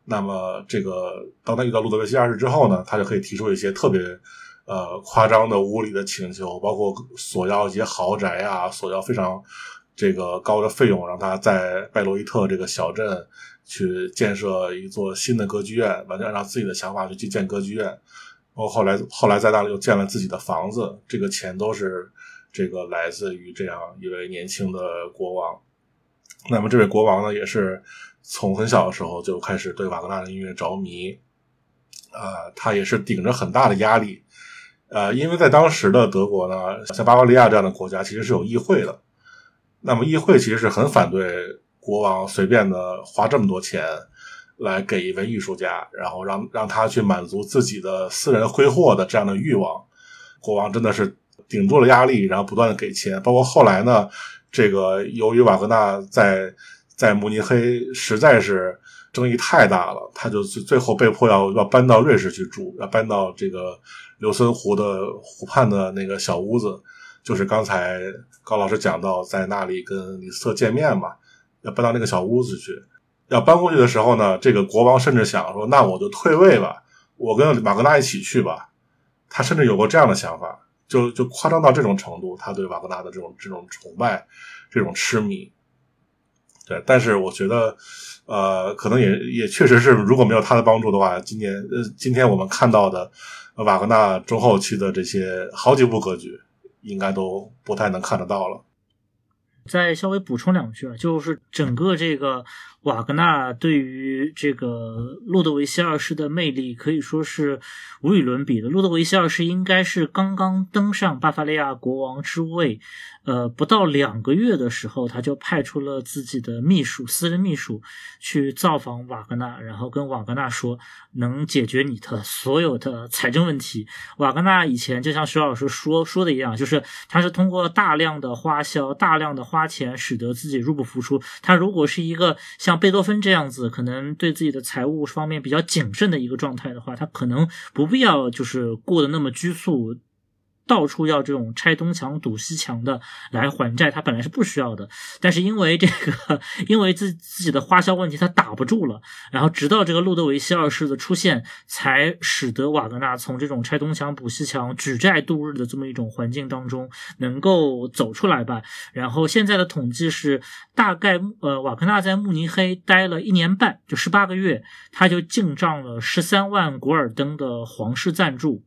B: 那么这个当他遇到路德维希二世之后呢，他就可以提出一些特别呃夸张的无理的请求，包括索要一些豪宅啊，索要非常这个高的费用，让他在拜罗伊特这个小镇。去建设一座新的歌剧院，完全按照自己的想法去去建歌剧院。包括后来，后来在那里又建了自己的房子，这个钱都是这个来自于这样一位年轻的国王。那么这位国王呢，也是从很小的时候就开始对瓦格纳的音乐着迷。啊，他也是顶着很大的压力。呃，因为在当时的德国呢，像巴伐利亚这样的国家其实是有议会的。那么议会其实是很反对。国王随便的花这么多钱来给一位艺术家，然后让让他去满足自己的私人挥霍的这样的欲望，国王真的是顶住了压力，然后不断的给钱。包括后来呢，这个由于瓦格纳在在慕尼黑实在是争议太大了，他就最最后被迫要要搬到瑞士去住，要搬到这个琉森湖的湖畔的那个小屋子，就是刚才高老师讲到在那里跟李斯特见面嘛。要搬到那个小屋子去，要搬过去的时候呢，这个国王甚至想说：“那我就退位吧，我跟马格纳一起去吧。”他甚至有过这样的想法，就就夸张到这种程度，他对瓦格纳的这种这种崇拜、这种痴迷。对，但是我觉得，呃，可能也也确实是，如果没有他的帮助的话，今年呃，今天我们看到的瓦格纳中后期的这些好几部歌剧，应该都不太能看得到了。
A: 再稍微补充两句，就是整个这个瓦格纳对于这个路德维希二世的魅力可以说是无与伦比的。路德维希二世应该是刚刚登上巴伐利亚国王之位。呃，不到两个月的时候，他就派出了自己的秘书、私人秘书去造访瓦格纳，然后跟瓦格纳说，能解决你的所有的财政问题。瓦格纳以前就像徐老师说说的一样，就是他是通过大量的花销、大量的花钱，使得自己入不敷出。他如果是一个像贝多芬这样子，可能对自己的财务方面比较谨慎的一个状态的话，他可能不必要就是过得那么拘束。到处要这种拆东墙堵西墙的来还债，他本来是不需要的，但是因为这个，因为自自己的花销问题，他打不住了。然后直到这个路德维希二世的出现，才使得瓦格纳从这种拆东墙补西墙、举债度日的这么一种环境当中能够走出来吧。然后现在的统计是，大概呃，瓦格纳在慕尼黑待了一年半，就十八个月，他就进账了十三万古尔登的皇室赞助。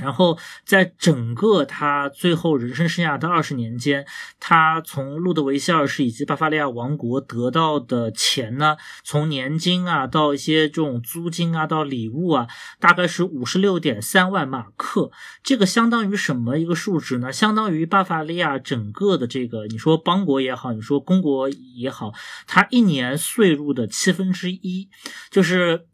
A: 然后，在整个他最后人生生涯的二十年间，他从路德维希二世以及巴伐利亚王国得到的钱呢，从年金啊到一些这种租金啊到礼物啊，大概是五十六点三万马克。这个相当于什么一个数值呢？相当于巴伐利亚整个的这个，你说邦国也好，你说公国也好，他一年税入的七分之一，就是。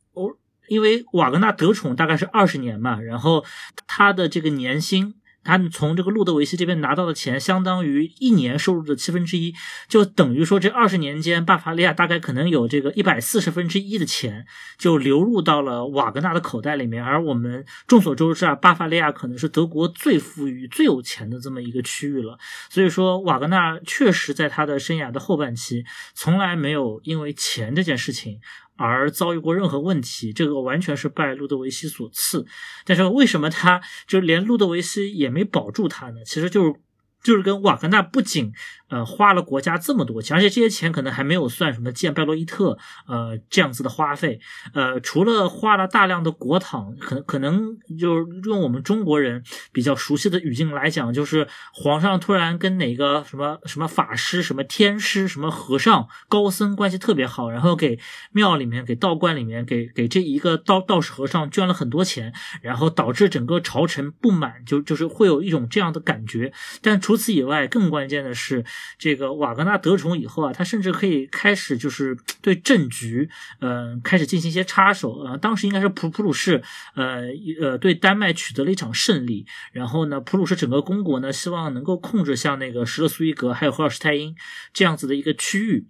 A: 因为瓦格纳得宠大概是二十年嘛，然后他的这个年薪，他从这个路德维希这边拿到的钱，相当于一年收入的七分之一，就等于说这二十年间，巴伐利亚大概可能有这个一百四十分之一的钱就流入到了瓦格纳的口袋里面。而我们众所周知啊，巴伐利亚可能是德国最富裕、最有钱的这么一个区域了。所以说，瓦格纳确实在他的生涯的后半期，从来没有因为钱这件事情。而遭遇过任何问题，这个完全是拜路德维希所赐。但是为什么他就连路德维希也没保住他呢？其实就是就是跟瓦格纳不仅。呃，花了国家这么多钱，而且这些钱可能还没有算什么建拜洛伊特，呃，这样子的花费。呃，除了花了大量的国帑，可能可能就是用我们中国人比较熟悉的语境来讲，就是皇上突然跟哪个什么什么法师、什么天师、什么和尚、高僧关系特别好，然后给庙里面、给道观里面、给给这一个道道士和尚捐了很多钱，然后导致整个朝臣不满，就就是会有一种这样的感觉。但除除此以外，更关键的是。这个瓦格纳得宠以后啊，他甚至可以开始就是对政局，嗯，开始进行一些插手啊。当时应该是普普鲁士，呃呃，对丹麦取得了一场胜利。然后呢，普鲁士整个公国呢，希望能够控制像那个施勒苏伊格还有赫尔施泰因这样子的一个区域。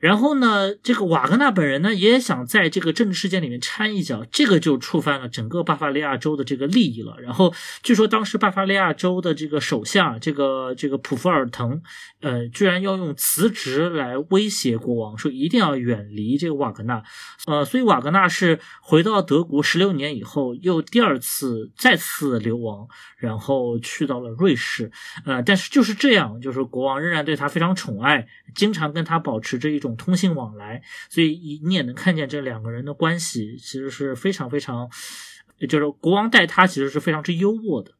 A: 然后呢，这个瓦格纳本人呢也想在这个政治事件里面掺一脚，这个就触犯了整个巴伐利亚州的这个利益了。然后据说当时巴伐利亚州的这个首相，这个这个普福尔滕，呃，居然要用辞职来威胁国王，说一定要远离这个瓦格纳。呃，所以瓦格纳是回到德国十六年以后，又第二次再次流亡，然后去到了瑞士。呃，但是就是这样，就是国王仍然对他非常宠爱，经常跟他保持着一种。通信往来，所以你你也能看见这两个人的关系其实是非常非常，就是国王待他其实是非常之优渥的。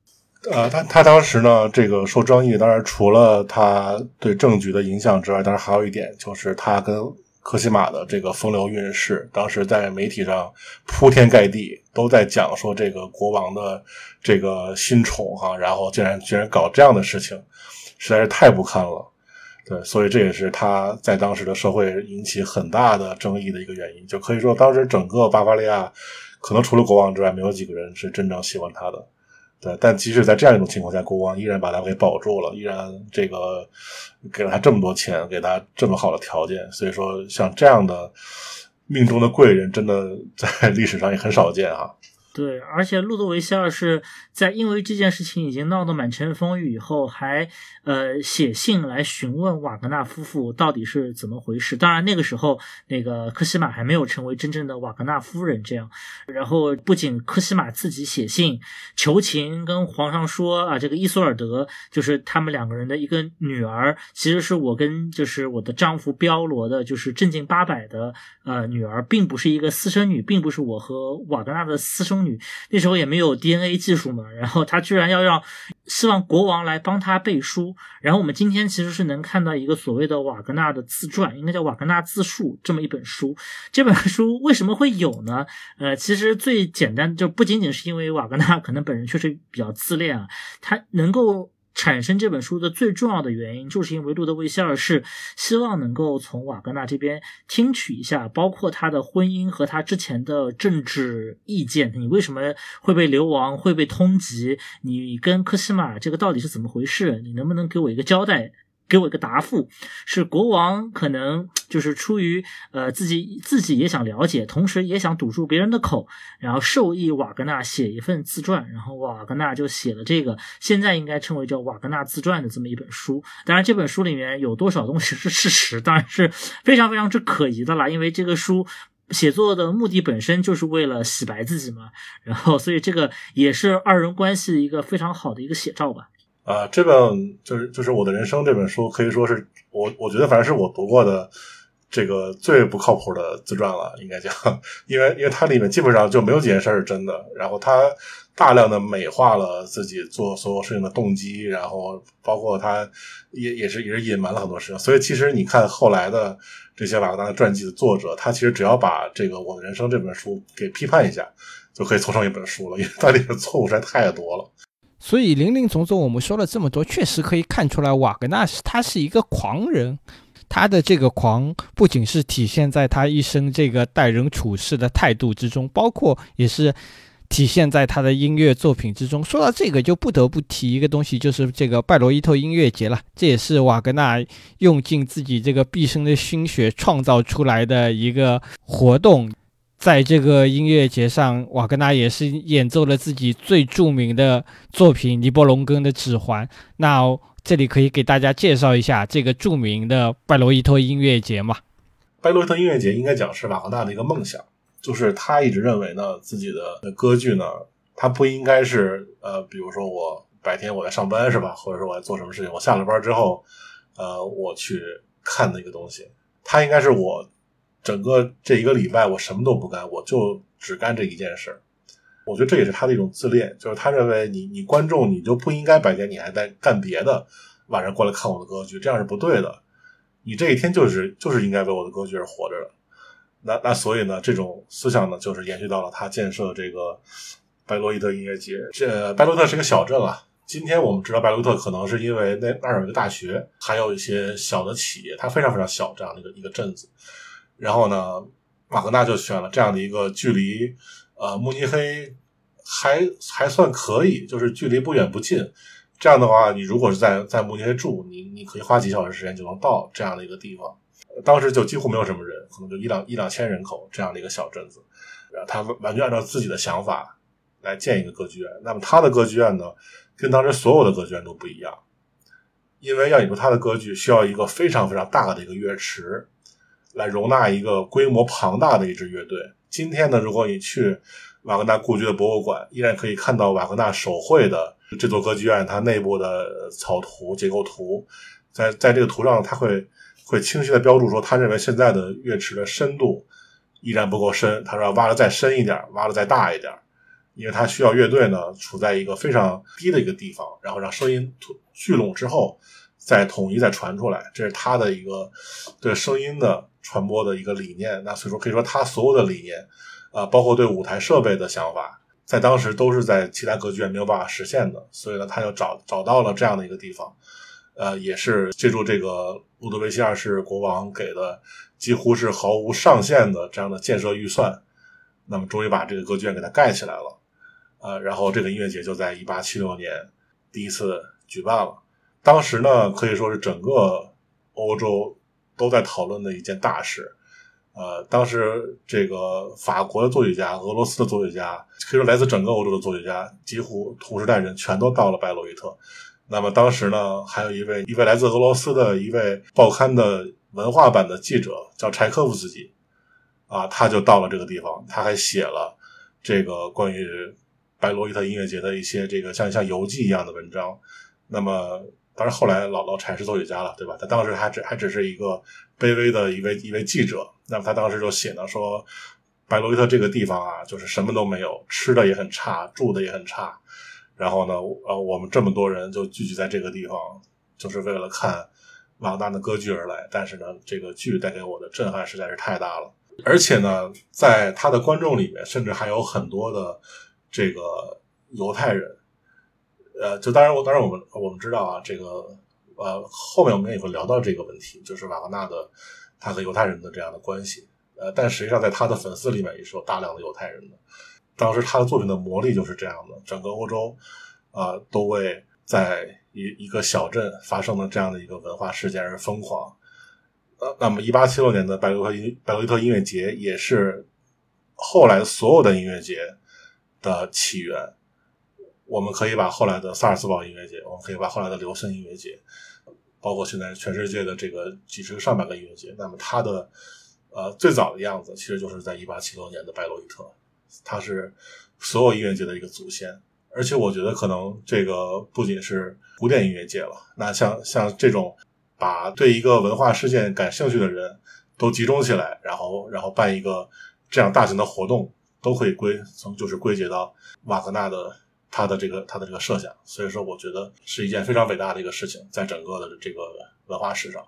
B: 呃，他他当时呢，这个受争议，当然除了他对政局的影响之外，当然还有一点就是他跟科西玛的这个风流韵事，当时在媒体上铺天盖地都在讲说这个国王的这个新宠哈，然后竟然居然搞这样的事情，实在是太不堪了。对，所以这也是他在当时的社会引起很大的争议的一个原因。就可以说，当时整个巴伐利亚，可能除了国王之外，没有几个人是真正喜欢他的。对，但即使在这样一种情况下，国王依然把他给保住了，依然这个给了他这么多钱，给他这么好的条件。所以说，像这样的命中的贵人，真的在历史上也很少见哈。
A: 对，而且路德维希二世在因为这件事情已经闹得满城风雨以后，还呃写信来询问瓦格纳夫妇到底是怎么回事。当然那个时候，那个科西玛还没有成为真正的瓦格纳夫人这样。然后不仅科西玛自己写信求情，跟皇上说啊，这个伊索尔德就是他们两个人的一个女儿，其实是我跟就是我的丈夫彪罗的，就是正经八百的呃女儿，并不是一个私生女，并不是我和瓦格纳的私生女。那时候也没有 DNA 技术嘛，然后他居然要让希望国王来帮他背书。然后我们今天其实是能看到一个所谓的瓦格纳的自传，应该叫《瓦格纳自述》这么一本书。这本书为什么会有呢？呃，其实最简单就不仅仅是因为瓦格纳可能本人确实比较自恋啊，他能够。产生这本书的最重要的原因，就是因为路德维希二世希望能够从瓦格纳这边听取一下，包括他的婚姻和他之前的政治意见。你为什么会被流亡，会被通缉？你跟科西玛这个到底是怎么回事？你能不能给我一个交代？给我一个答复，是国王可能就是出于呃自己自己也想了解，同时也想堵住别人的口，然后授意瓦格纳写一份自传，然后瓦格纳就写了这个现在应该称为叫瓦格纳自传的这么一本书。当然，这本书里面有多少东西是事实，当然是非常非常之可疑的啦，因为这个书写作的目的本身就是为了洗白自己嘛，然后所以这个也是二人关系的一个非常好的一个写照吧。
B: 啊，这本就是就是我的人生这本书，可以说是我我觉得反正是我读过的这个最不靠谱的自传了，应该讲，因为因为它里面基本上就没有几件事是真的，然后它大量的美化了自己做所有事情的动机，然后包括他也也是也是隐瞒了很多事情，所以其实你看后来的这些瓦格纳传记的作者，他其实只要把这个我的人生这本书给批判一下，就可以凑成一本书了，因为它里面错误实在太多了。
D: 所以林林总总，我们说了这么多，确实可以看出来，瓦格纳是他是一个狂人。他的这个狂，不仅是体现在他一生这个待人处事的态度之中，包括也是体现在他的音乐作品之中。说到这个，就不得不提一个东西，就是这个拜罗伊特音乐节了。这也是瓦格纳用尽自己这个毕生的心血创造出来的一个活动。在这个音乐节上，瓦格纳也是演奏了自己最著名的作品《尼伯龙根的指环》。那这里可以给大家介绍一下这个著名的拜罗伊特音乐节嘛？
B: 拜罗伊特音乐节应该讲是瓦格纳的一个梦想，就是他一直认为呢，自己的歌剧呢，他不应该是呃，比如说我白天我在上班是吧，或者说我在做什么事情，我下了班之后，呃，我去看的一个东西，他应该是我。整个这一个礼拜，我什么都不干，我就只干这一件事我觉得这也是他的一种自恋，就是他认为你你观众你就不应该白天你还在干别的，晚上过来看我的歌剧，这样是不对的。你这一天就是就是应该为我的歌剧而活着的。那那所以呢，这种思想呢，就是延续到了他建设这个拜洛伊特音乐节。这拜洛特是个小镇啊。今天我们知道拜洛特可能是因为那那儿有一个大学，还有一些小的企业，它非常非常小这样的一个一个镇子。然后呢，瓦格纳就选了这样的一个距离，呃，慕尼黑还还算可以，就是距离不远不近。这样的话，你如果是在在慕尼黑住，你你可以花几小时时间就能到这样的一个地方。当时就几乎没有什么人，可能就一两一两千人口这样的一个小镇子。然后他完全按照自己的想法来建一个歌剧院。那么他的歌剧院呢，跟当时所有的歌剧院都不一样，因为要演出他的歌剧，需要一个非常非常大的一个乐池。来容纳一个规模庞大的一支乐队。今天呢，如果你去瓦格纳故居的博物馆，依然可以看到瓦格纳手绘的这座歌剧院它内部的草图、结构图。在在这个图上，他会会清晰的标注说，他认为现在的乐池的深度依然不够深，他说要挖的再深一点，挖的再大一点，因为他需要乐队呢处在一个非常低的一个地方，然后让声音聚拢之后再统一再传出来。这是他的一个对声音的。传播的一个理念，那所以说可以说他所有的理念，啊，包括对舞台设备的想法，在当时都是在其他歌剧院没有办法实现的，所以呢，他就找找到了这样的一个地方，呃，也是借助这个路德维希二世国王给的几乎是毫无上限的这样的建设预算，那么终于把这个歌剧院给它盖起来了，呃，然后这个音乐节就在一八七六年第一次举办了，当时呢可以说是整个欧洲。都在讨论的一件大事，呃，当时这个法国的作曲家、俄罗斯的作曲家，可以说来自整个欧洲的作曲家，几乎同时代人全都到了拜洛伊特。那么当时呢，还有一位一位来自俄罗斯的一位报刊的文化版的记者，叫柴科夫斯基，啊，他就到了这个地方，他还写了这个关于拜洛伊特音乐节的一些这个像像游记一样的文章。那么。当然，后来老老柴是作曲家了，对吧？他当时还只还只是一个卑微的一位一位记者。那么他当时就写呢，说白罗伊特这个地方啊，就是什么都没有，吃的也很差，住的也很差。然后呢，呃，我们这么多人就聚集在这个地方，就是为了看瓦格纳的歌剧而来。但是呢，这个剧带给我的震撼实在是太大了。而且呢，在他的观众里面，甚至还有很多的这个犹太人。呃，就当然我当然我们我们知道啊，这个呃后面我们也会聊到这个问题，就是瓦格纳的他和犹太人的这样的关系。呃，但实际上在他的粉丝里面也是有大量的犹太人的。当时他的作品的魔力就是这样的，整个欧洲啊都为在一一个小镇发生的这样的一个文化事件而疯狂。呃，那么一八七六年的拜罗特音拜罗伊特音乐节也是后来所有的音乐节的起源。我们可以把后来的萨尔茨堡音乐节，我们可以把后来的留声音乐节，包括现在全世界的这个几十个上百个音乐节，那么它的呃最早的样子其实就是在一八七六年的拜罗伊特。它是所有音乐界的一个祖先，而且我觉得可能这个不仅是古典音乐界了。那像像这种把对一个文化事件感兴趣的人都集中起来，然后然后办一个这样大型的活动，都可以归从就是归结到瓦格纳的他的这个他的这个设想。所以说，我觉得是一件非常伟大的一个事情，在整个的这个文化史上。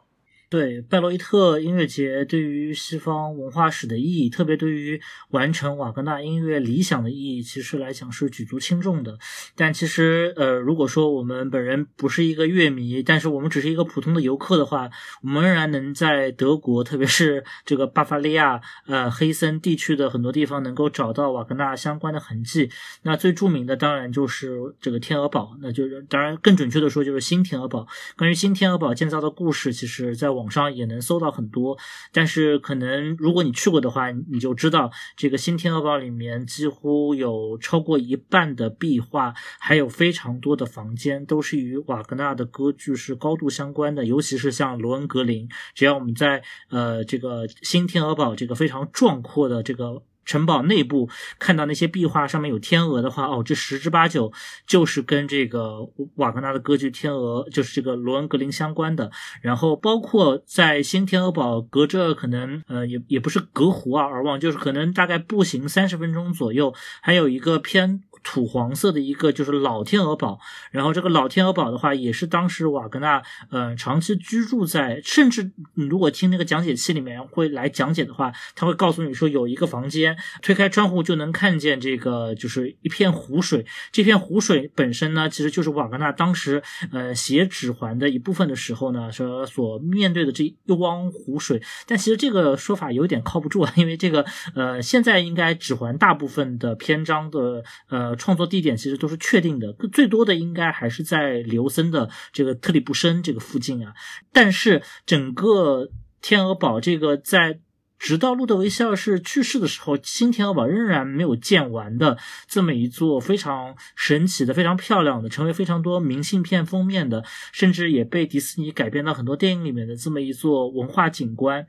A: 对拜洛伊特音乐节对于西方文化史的意义，特别对于完成瓦格纳音乐理想的意义，其实来讲是举足轻重的。但其实，呃，如果说我们本人不是一个乐迷，但是我们只是一个普通的游客的话，我们仍然能在德国，特别是这个巴伐利亚、呃黑森地区的很多地方，能够找到瓦格纳相关的痕迹。那最著名的当然就是这个天鹅堡，那就是当然更准确的说就是新天鹅堡。关于新天鹅堡建造的故事，其实在我网上也能搜到很多，但是可能如果你去过的话，你就知道这个新天鹅堡里面几乎有超过一半的壁画，还有非常多的房间都是与瓦格纳的歌剧是高度相关的，尤其是像罗恩格林，只要我们在呃这个新天鹅堡这个非常壮阔的这个。城堡内部看到那些壁画上面有天鹅的话，哦，这十之八九就是跟这个瓦格纳的歌剧《天鹅》就是这个罗恩格林相关的。然后包括在新天鹅堡，隔着可能呃也也不是隔湖啊而望，就是可能大概步行三十分钟左右，还有一个偏。土黄色的一个就是老天鹅堡，然后这个老天鹅堡的话，也是当时瓦格纳呃长期居住在，甚至你如果听那个讲解器里面会来讲解的话，他会告诉你说有一个房间推开窗户就能看见这个就是一片湖水，这片湖水本身呢其实就是瓦格纳当时呃写指环的一部分的时候呢说所面对的这一汪湖水，但其实这个说法有点靠不住啊，因为这个呃现在应该指环大部分的篇章的呃。创作地点其实都是确定的，最多的应该还是在刘森的这个特里布申这个附近啊。但是整个天鹅堡这个在直到路德维希二世去世的时候，新天鹅堡仍然没有建完的这么一座非常神奇的、非常漂亮的，成为非常多明信片封面的，甚至也被迪士尼改编到很多电影里面的这么一座文化景观。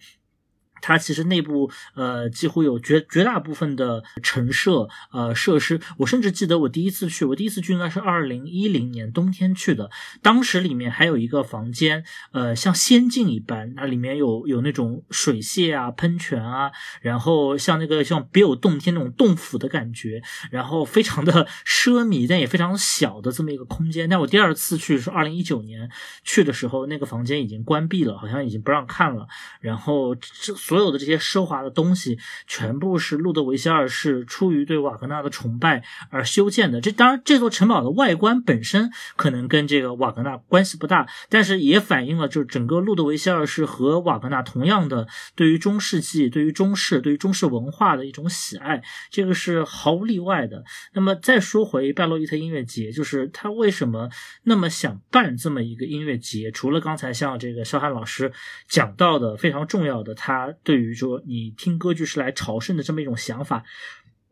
A: 它其实内部呃几乎有绝绝大部分的陈设呃设施，我甚至记得我第一次去，我第一次去应该是二零一零年冬天去的，当时里面还有一个房间，呃像仙境一般，那里面有有那种水榭啊、喷泉啊，然后像那个像别有洞天那种洞府的感觉，然后非常的奢靡，但也非常小的这么一个空间。但我第二次去是二零一九年去的时候，那个房间已经关闭了，好像已经不让看了，然后这。所有的这些奢华的东西，全部是路德维希二世出于对瓦格纳的崇拜而修建的。这当然，这座城堡的外观本身可能跟这个瓦格纳关系不大，但是也反映了就是整个路德维希二世和瓦格纳同样的对于中世纪、对于中世、对于中世文化的一种喜爱，这个是毫无例外的。那么再说回拜洛伊特音乐节，就是他为什么那么想办这么一个音乐节？除了刚才像这个肖汉老师讲到的非常重要的，他。对于说你听歌剧是来朝圣的这么一种想法，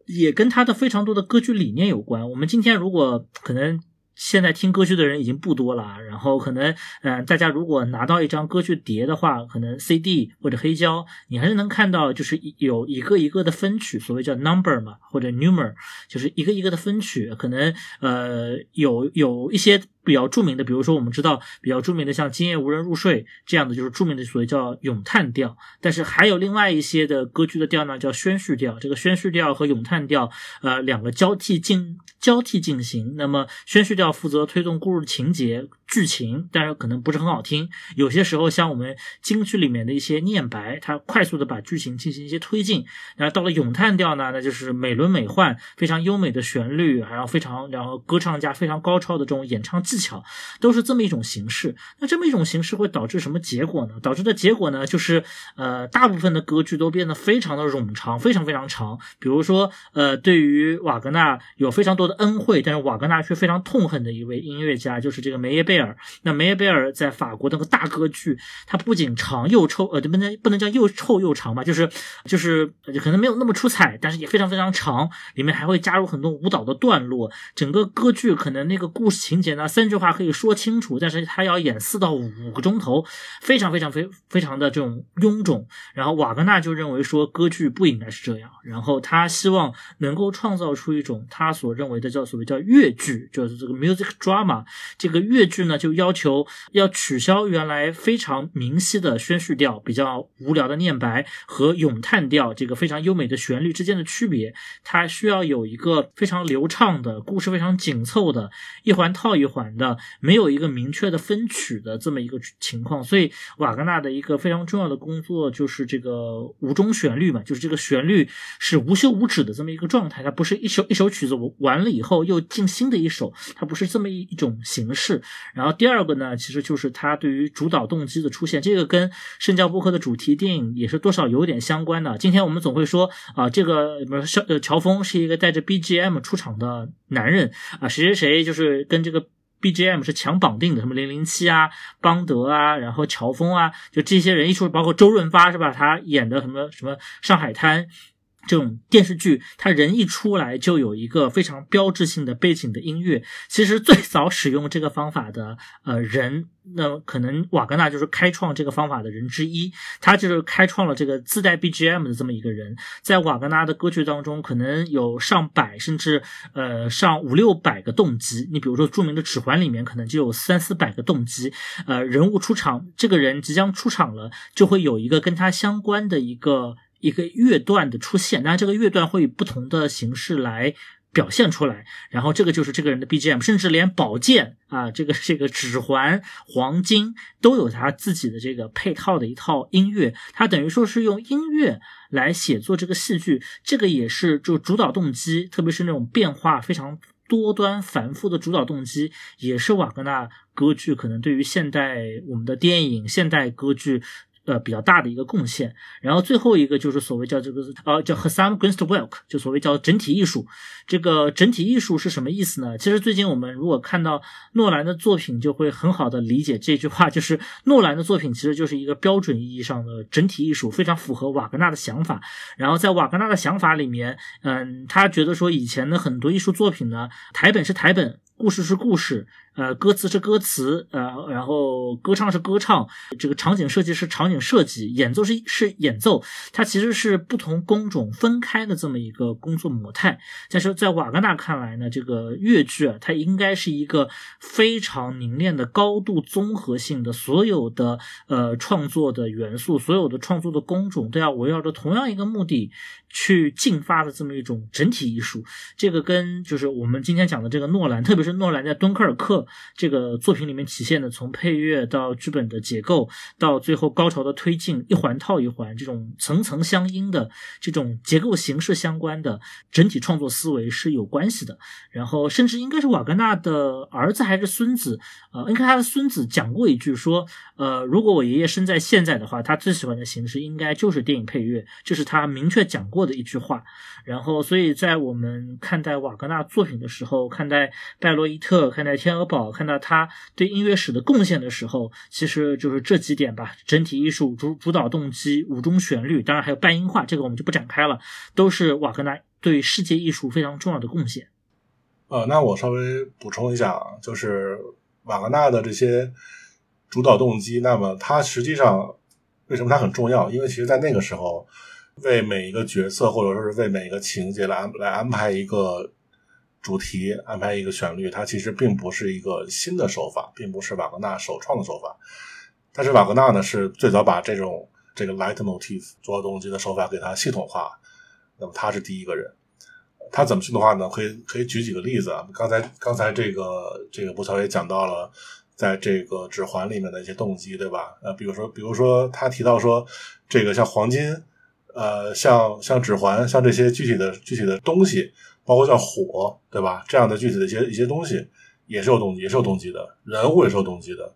A: 也跟他的非常多的歌剧理念有关。我们今天如果可能。现在听歌剧的人已经不多了，然后可能，嗯，大家如果拿到一张歌剧碟的话，可能 CD 或者黑胶，你还是能看到，就是有一个一个的分曲，所谓叫 number 嘛，或者 number，就是一个一个的分曲，可能，呃，有有一些，比较著名的，比如说我们知道比较著名的像《今夜无人入睡》这样的，就是著名的所谓叫咏叹调。但是还有另外一些的歌剧的调呢，叫宣叙调。这个宣叙调和咏叹调，呃，两个交替进交替进行。那么宣叙调负责推动故事情节。剧情，但是可能不是很好听。有些时候，像我们京剧里面的一些念白，它快速的把剧情进行一些推进。然后到了咏叹调呢，那就是美轮美奂、非常优美的旋律，然后非常然后歌唱家非常高超的这种演唱技巧，都是这么一种形式。那这么一种形式会导致什么结果呢？导致的结果呢，就是呃，大部分的歌剧都变得非常的冗长，非常非常长。比如说，呃，对于瓦格纳有非常多的恩惠，但是瓦格纳却非常痛恨的一位音乐家，就是这个梅耶贝。尔那梅耶贝尔在法国那个大歌剧，它不仅长又臭，呃，不能不能叫又臭又长吧，就是就是可能没有那么出彩，但是也非常非常长，里面还会加入很多舞蹈的段落。整个歌剧可能那个故事情节呢，三句话可以说清楚，但是他要演四到五个钟头，非常非常非非常的这种臃肿。然后瓦格纳就认为说，歌剧不应该是这样，然后他希望能够创造出一种他所认为的叫所谓叫乐剧，就是这个 music drama，这个乐剧。那就要求要取消原来非常明晰的宣叙调、比较无聊的念白和咏叹调这个非常优美的旋律之间的区别，它需要有一个非常流畅的故事，非常紧凑的，一环套一环的，没有一个明确的分曲的这么一个情况。所以瓦格纳的一个非常重要的工作就是这个无中旋律嘛，就是这个旋律是无休无止的这么一个状态，它不是一首一首曲子完了以后又进新的一首，它不是这么一一种形式。然后第二个呢，其实就是他对于主导动机的出现，这个跟圣教波克的主题电影也是多少有点相关的。今天我们总会说啊，这个不是呃乔峰是一个带着 BGM 出场的男人啊，谁谁谁就是跟这个 BGM 是强绑定的，什么零零七啊、邦德啊，然后乔峰啊，就这些人一出，包括周润发是吧？他演的什么什么上海滩。这种电视剧，他人一出来就有一个非常标志性的背景的音乐。其实最早使用这个方法的呃人，那可能瓦格纳就是开创这个方法的人之一。他就是开创了这个自带 BGM 的这么一个人。在瓦格纳的歌剧当中，可能有上百甚至呃上五六百个动机。你比如说著名的《指环》里面，可能就有三四百个动机。呃，人物出场，这个人即将出场了，就会有一个跟他相关的一个。一个乐段的出现，当然这个乐段会以不同的形式来表现出来，然后这个就是这个人的 BGM，甚至连宝剑啊，这个这个指环、黄金都有他自己的这个配套的一套音乐，他等于说是用音乐来写作这个戏剧，这个也是就主导动机，特别是那种变化非常多端繁复的主导动机，也是瓦格纳歌剧可能对于现代我们的电影、现代歌剧。呃，比较大的一个贡献。然后最后一个就是所谓叫这个呃叫 Hassan g r i n s t w e l k 就所谓叫整体艺术。这个整体艺术是什么意思呢？其实最近我们如果看到诺兰的作品，就会很好的理解这句话，就是诺兰的作品其实就是一个标准意义上的整体艺术，非常符合瓦格纳的想法。然后在瓦格纳的想法里面，嗯，他觉得说以前的很多艺术作品呢，台本是台本。故事是故事，呃，歌词是歌词，呃，然后歌唱是歌唱，这个场景设计是场景设计，演奏是是演奏，它其实是不同工种分开的这么一个工作模态。但是在瓦格纳看来呢，这个越剧啊，它应该是一个非常凝练的、高度综合性的，所有的呃创作的元素，所有的创作的工种都要围绕着同样一个目的。去进发的这么一种整体艺术，这个跟就是我们今天讲的这个诺兰，特别是诺兰在《敦刻尔克》这个作品里面体现的，从配乐到剧本的结构，到最后高潮的推进，一环套一环，这种层层相因的这种结构形式相关的整体创作思维是有关系的。然后，甚至应该是瓦格纳的儿子还是孙子，呃，应该他的孙子讲过一句说，呃，如果我爷爷生在现在的话，他最喜欢的形式应该就是电影配乐，这是他明确讲过。过的一句话，然后，所以在我们看待瓦格纳作品的时候，看待拜洛伊特，看待天鹅堡，看到他对音乐史的贡献的时候，其实就是这几点吧：整体艺术、主主导动机、五中旋律，当然还有半音化，这个我们就不展开了，都是瓦格纳对世界艺术非常重要的贡献。
B: 呃，那我稍微补充一下啊，就是瓦格纳的这些主导动机，那么它实际上为什么它很重要？因为其实，在那个时候。为每一个角色，或者说是为每一个情节来来安排一个主题，安排一个旋律，它其实并不是一个新的手法，并不是瓦格纳首创的手法。但是瓦格纳呢，是最早把这种这个 leitmotif 做动机的手法给它系统化。那么他是第一个人，他怎么系统化呢？可以可以举几个例子啊。刚才刚才这个这个布乔也讲到了，在这个指环里面的一些动机，对吧？呃，比如说比如说他提到说，这个像黄金。呃，像像指环，像这些具体的具体的东西，包括像火，对吧？这样的具体的一些一些东西，也是有动机，也是有动机的。人物也是有动机的。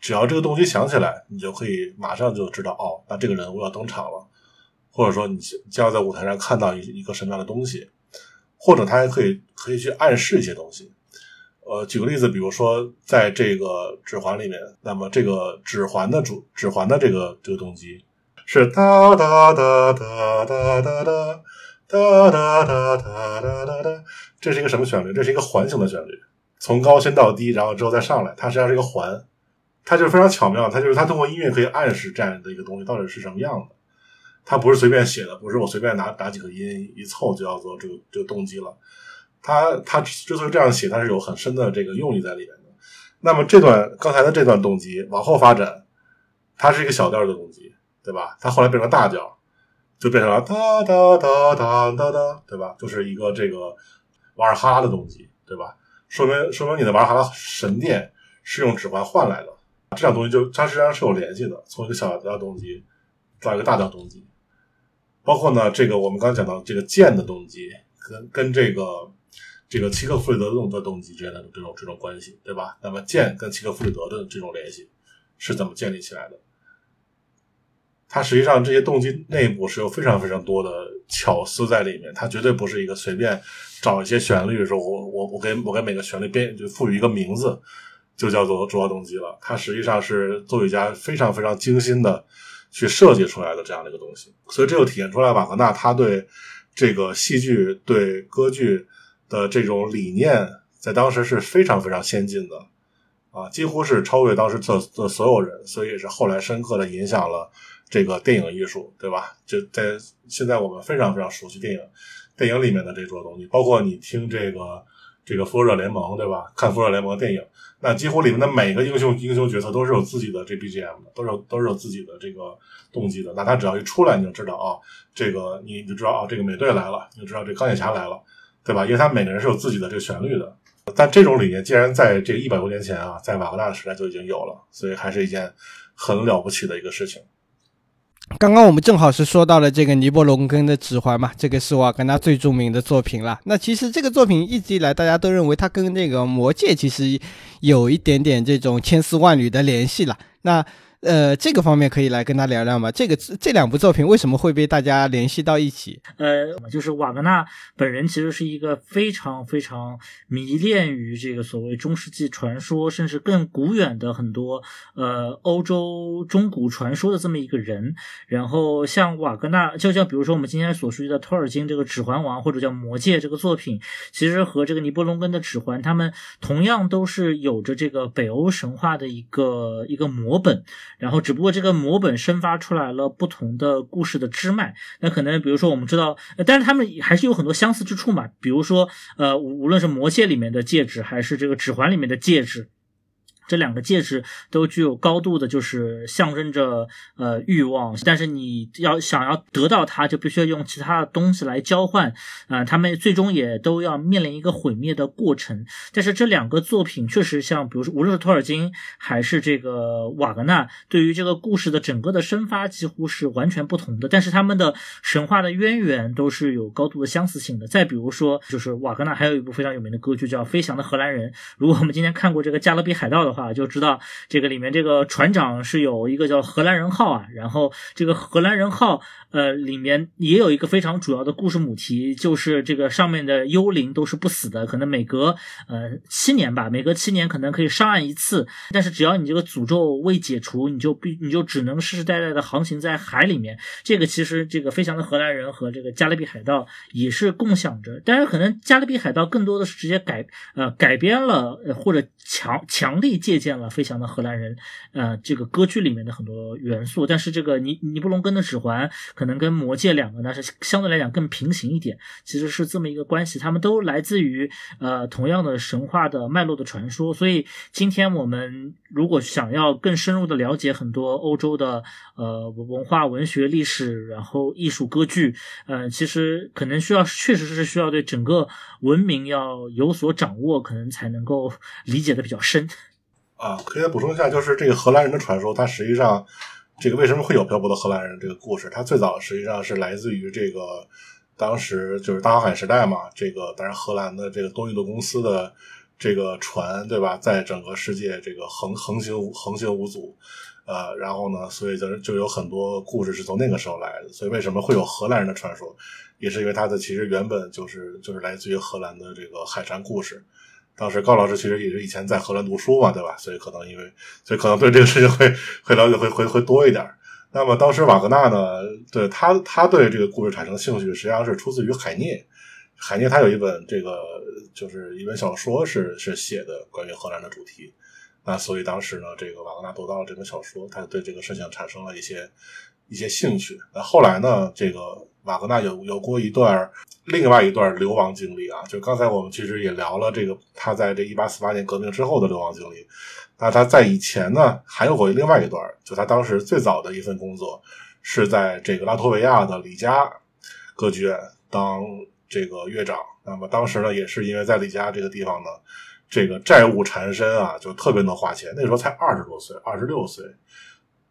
B: 只要这个动机想起来，你就可以马上就知道，哦，那这个人物要登场了，或者说你将要在舞台上看到一一个什么样的东西，或者他还可以可以去暗示一些东西。呃，举个例子，比如说在这个指环里面，那么这个指环的主指环的这个这个动机。是哒哒哒哒哒哒哒哒哒哒哒哒哒哒，这是一个什么旋律？这是一个环形的旋律，从高先到低，然后之后再上来。它实际上是一个环，它就是非常巧妙。它就是它通过音乐可以暗示这样的一个东西到底是什么样的。它不是随便写的，不是我随便拿拿几个音一凑就要做这个这个动机了。它它之所以这样写，它是有很深的这个用意在里面的。那么这段刚才的这段动机往后发展，它是一个小调的动机。对吧？它后来变成大调，就变成了哒哒哒哒哒哒，对吧？就是一个这个瓦尔哈拉的动机，对吧？说明说明你的瓦尔哈拉神殿是用指环换来的，这两东西就它实际上是有联系的，从一个小的动机到一个大的动机，包括呢这个我们刚讲到这个剑的动机跟跟这个这个契克弗里德的动的动机之间的这种这种关系，对吧？那么剑跟契克弗里德的这种联系是怎么建立起来的？它实际上这些动机内部是有非常非常多的巧思在里面，它绝对不是一个随便找一些旋律说，我我我给我给每个旋律编就赋予一个名字，就叫做主要动机了。它实际上是作曲家非常非常精心的去设计出来的这样的一个东西。所以这就体现出来瓦格纳他对这个戏剧对歌剧的这种理念，在当时是非常非常先进的啊，几乎是超越当时的的所有人，所以也是后来深刻的影响了。这个电影艺术，对吧？就在现在我们非常非常熟悉电影，电影里面的这种东西，包括你听这个这个《复仇者联盟》，对吧？看《复仇者联盟的》电影，那几乎里面的每个英雄英雄角色都是有自己的这 BGM 的，都是都是有自己的这个动机的。那他只要一出来，你就知道啊，这个你就知道啊，这个美队来了，你就知道这钢铁侠来了，对吧？因为他每个人是有自己的这个旋律的。但这种理念既然在这一百多年前啊，在瓦格纳的时代就已经有了，所以还是一件很了不起的一个事情。
C: 刚刚我们正好是说到了这个尼伯龙根的指环嘛，这个是瓦格纳最著名的作品了。那其实这个作品一直以来大家都认为它跟那个魔戒其实有一点点这种千丝万缕的联系了。那呃，这个方面可以来跟他聊聊吗？这个这两部作品为什么会被大家联系到一起？
A: 呃，就是瓦格纳本人其实是一个非常非常迷恋于这个所谓中世纪传说，甚至更古远的很多呃欧洲中古传说的这么一个人。然后像瓦格纳，就像比如说我们今天所熟悉的托尔金这个《指环王》或者叫《魔戒》这个作品，其实和这个尼伯龙根的《指环》，他们同样都是有着这个北欧神话的一个一个模本。然后，只不过这个模本生发出来了不同的故事的支脉。那可能，比如说，我们知道，但是他们还是有很多相似之处嘛。比如说，呃，无论是魔戒里面的戒指，还是这个指环里面的戒指。这两个戒指都具有高度的，就是象征着呃欲望，但是你要想要得到它，就必须要用其他的东西来交换，啊，他们最终也都要面临一个毁灭的过程。但是这两个作品确实像，比如说无论是托尔金还是这个瓦格纳，对于这个故事的整个的生发几乎是完全不同的，但是他们的神话的渊源都是有高度的相似性的。再比如说，就是瓦格纳还有一部非常有名的歌剧叫《飞翔的荷兰人》，如果我们今天看过这个《加勒比海盗》的话。啊，就知道这个里面这个船长是有一个叫荷兰人号啊，然后这个荷兰人号呃里面也有一个非常主要的故事母题，就是这个上面的幽灵都是不死的，可能每隔呃七年吧，每隔七年可能可以上岸一次，但是只要你这个诅咒未解除，你就必你就只能世世代代的航行在海里面。这个其实这个飞翔的荷兰人和这个加勒比海盗也是共享着，但是可能加勒比海盗更多的是直接改呃改编了或者强强力。借鉴了《飞翔的荷兰人》呃这个歌剧里面的很多元素，但是这个尼尼布龙根的指环可能跟魔戒两个呢是相对来讲更平行一点，其实是这么一个关系，他们都来自于呃同样的神话的脉络的传说，所以今天我们如果想要更深入的了解很多欧洲的呃文化、文学、历史，然后艺术、歌剧，呃，其实可能需要确实是需要对整个文明要有所掌握，可能才能够理解的比较深。
B: 啊，可以再补充一下，就是这个荷兰人的传说，它实际上这个为什么会有漂泊的荷兰人这个故事？它最早实际上是来自于这个当时就是大航海时代嘛，这个当然荷兰的这个多运动公司的这个船，对吧，在整个世界这个横横行横行无阻，呃，然后呢，所以就就有很多故事是从那个时候来的。所以为什么会有荷兰人的传说，也是因为它的其实原本就是就是来自于荷兰的这个海战故事。当时高老师其实也是以前在荷兰读书嘛，对吧？所以可能因为，所以可能对这个事情会会了解会会会多一点。那么当时瓦格纳呢，对他他对这个故事产生兴趣，实际上是出自于海涅。海涅他有一本这个就是一本小说，是是写的关于荷兰的主题。那所以当时呢，这个瓦格纳读到了这本小说，他对这个事情产生了一些一些兴趣。那后来呢，这个瓦格纳有有过一段。另外一段流亡经历啊，就刚才我们其实也聊了这个他在这一八四八年革命之后的流亡经历。那他在以前呢，还有过另外一段，就他当时最早的一份工作是在这个拉脱维亚的里加歌剧院当这个乐长。那么当时呢，也是因为在里加这个地方呢，这个债务缠身啊，就特别能花钱。那时候才二十多岁，二十六岁，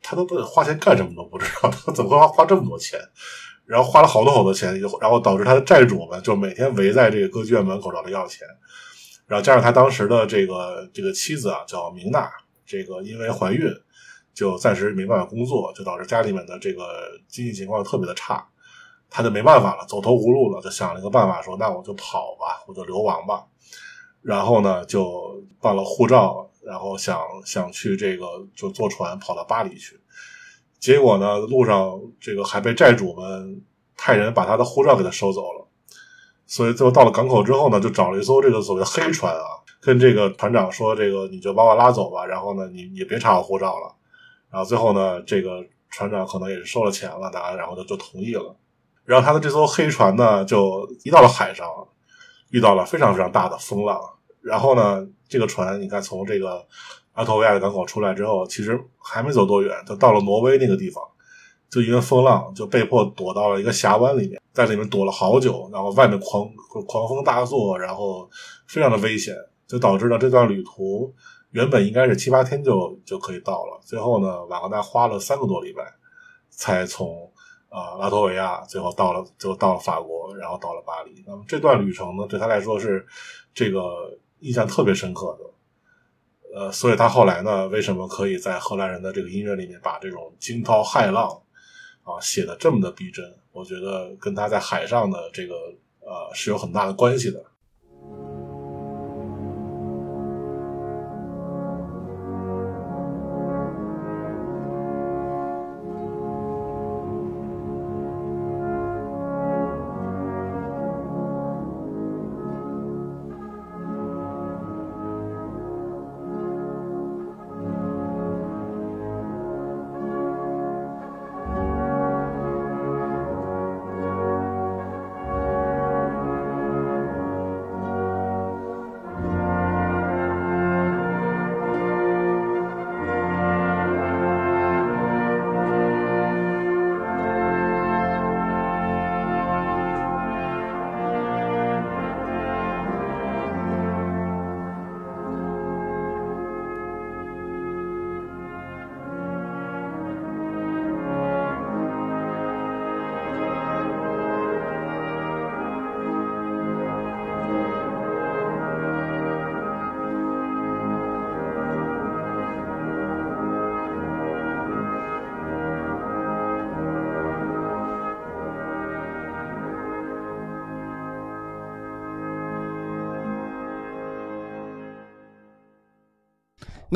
B: 他都不花钱干什么都不知道，他怎么会花花这么多钱？然后花了好多好多钱，然后导致他的债主们就每天围在这个歌剧院门口找他要钱，然后加上他当时的这个这个妻子啊叫明娜，这个因为怀孕就暂时没办法工作，就导致家里面的这个经济情况特别的差，他就没办法了，走投无路了，就想了一个办法，说那我就跑吧，我就流亡吧，然后呢就办了护照，然后想想去这个就坐船跑到巴黎去。结果呢，路上这个还被债主们派人把他的护照给他收走了，所以最后到了港口之后呢，就找了一艘这个所谓黑船啊，跟这个船长说：“这个你就把我拉走吧，然后呢，你你别查我护照了。”然后最后呢，这个船长可能也是收了钱了，大家然后就就同意了。然后他的这艘黑船呢，就一到了海上，遇到了非常非常大的风浪。然后呢，这个船你看从这个。拉脱维亚的港口出来之后，其实还没走多远，就到了挪威那个地方，就因为风浪，就被迫躲到了一个峡湾里面，在里面躲了好久，然后外面狂狂风大作，然后非常的危险，就导致了这段旅途原本应该是七八天就就可以到了，最后呢瓦格纳花了三个多礼拜才从啊拉脱维亚最后到了，最后到了法国，然后到了巴黎。那么这段旅程呢，对他来说是这个印象特别深刻的。呃，所以他后来呢，为什么可以在荷兰人的这个音乐里面把这种惊涛骇浪啊写的这么的逼真？我觉得跟他在海上的这个呃是有很大的关系的。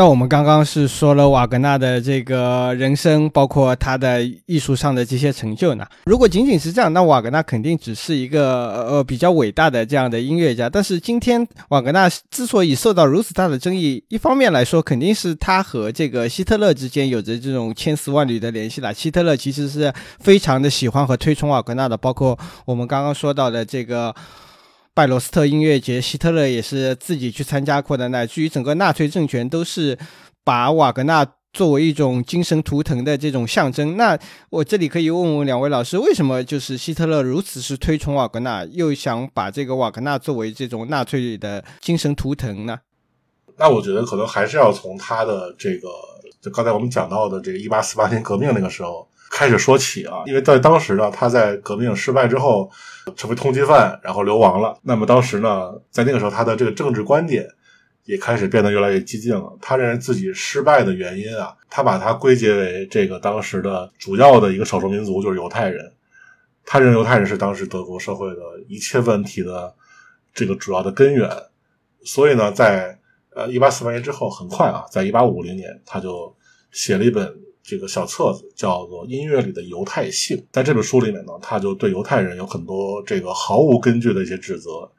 D: 那我们刚刚是说了瓦格纳的这个人生，包括他的艺术上的这些成就呢。如果仅仅是这样，那瓦格纳肯定只是一个呃比较伟大的这样的音乐家。但是今天瓦格纳之所以受到如此大的争议，一方面来说肯定是他和这个希特勒之间有着这种千丝万缕的联系了。希特勒其实是非常的喜欢和推崇瓦格纳的，包括我们刚刚说到的这个。拜罗斯特音乐节，希特勒也是自己去参加过的，乃至于整个纳粹政权都是把瓦格纳作为一种精神图腾的这种象征。那我这里可以问问两位老师，为什么就是希特勒如此是推崇瓦格纳，又想把这个瓦格纳作为这种纳粹的精神图腾呢？
B: 那我觉得可能还是要从他的这个，就刚才我们讲到的这个一八四八年革命那个时候。开始说起啊，因为在当时呢，他在革命失败之后成为通缉犯，然后流亡了。那么当时呢，在那个时候，他的这个政治观点也开始变得越来越激进了。他认为自己失败的原因啊，他把它归结为这个当时的主要的一个少数民族就是犹太人。他认为犹太人是当时德国社会的一切问题的这个主要的根源。所以呢，在呃一八四八年之后，很快啊，在一八五零年，他就写了一本。这个小册子叫做《音乐里的犹太性》。在这本书里面呢，他就对犹太人有很多这个毫无根据的一些指责。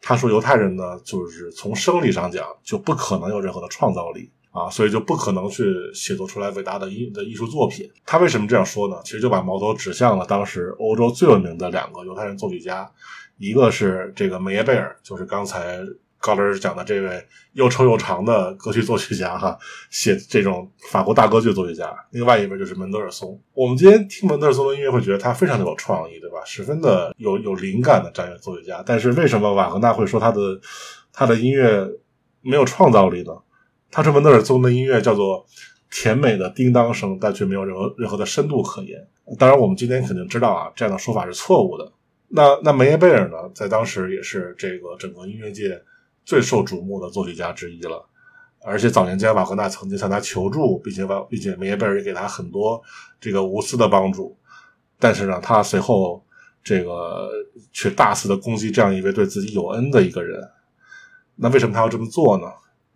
B: 他说，犹太人呢，就是从生理上讲就不可能有任何的创造力啊，所以就不可能去写作出来伟大的艺的艺术作品。他为什么这样说呢？其实就把矛头指向了当时欧洲最有名的两个犹太人作曲家，一个是这个梅耶贝尔，就是刚才。高老师讲的这位又臭又长的歌剧作曲家哈，写这种法国大歌剧作曲家。另外一位就是门德尔松。我们今天听门德尔松的音乐，会觉得他非常的有创意，对吧？十分的有有灵感的这样一个作曲家。但是为什么瓦格纳会说他的他的音乐没有创造力呢？他说门德尔松的音乐叫做甜美的叮当声，但却没有任何任何的深度可言。当然，我们今天肯定知道啊，这样的说法是错误的。那那梅耶贝尔呢，在当时也是这个整个音乐界。最受瞩目的作曲家之一了，而且早年间瓦格纳曾经向他求助，并且瓦并且梅耶贝尔也给他很多这个无私的帮助，但是呢，他随后这个却大肆的攻击这样一位对自己有恩的一个人。那为什么他要这么做呢？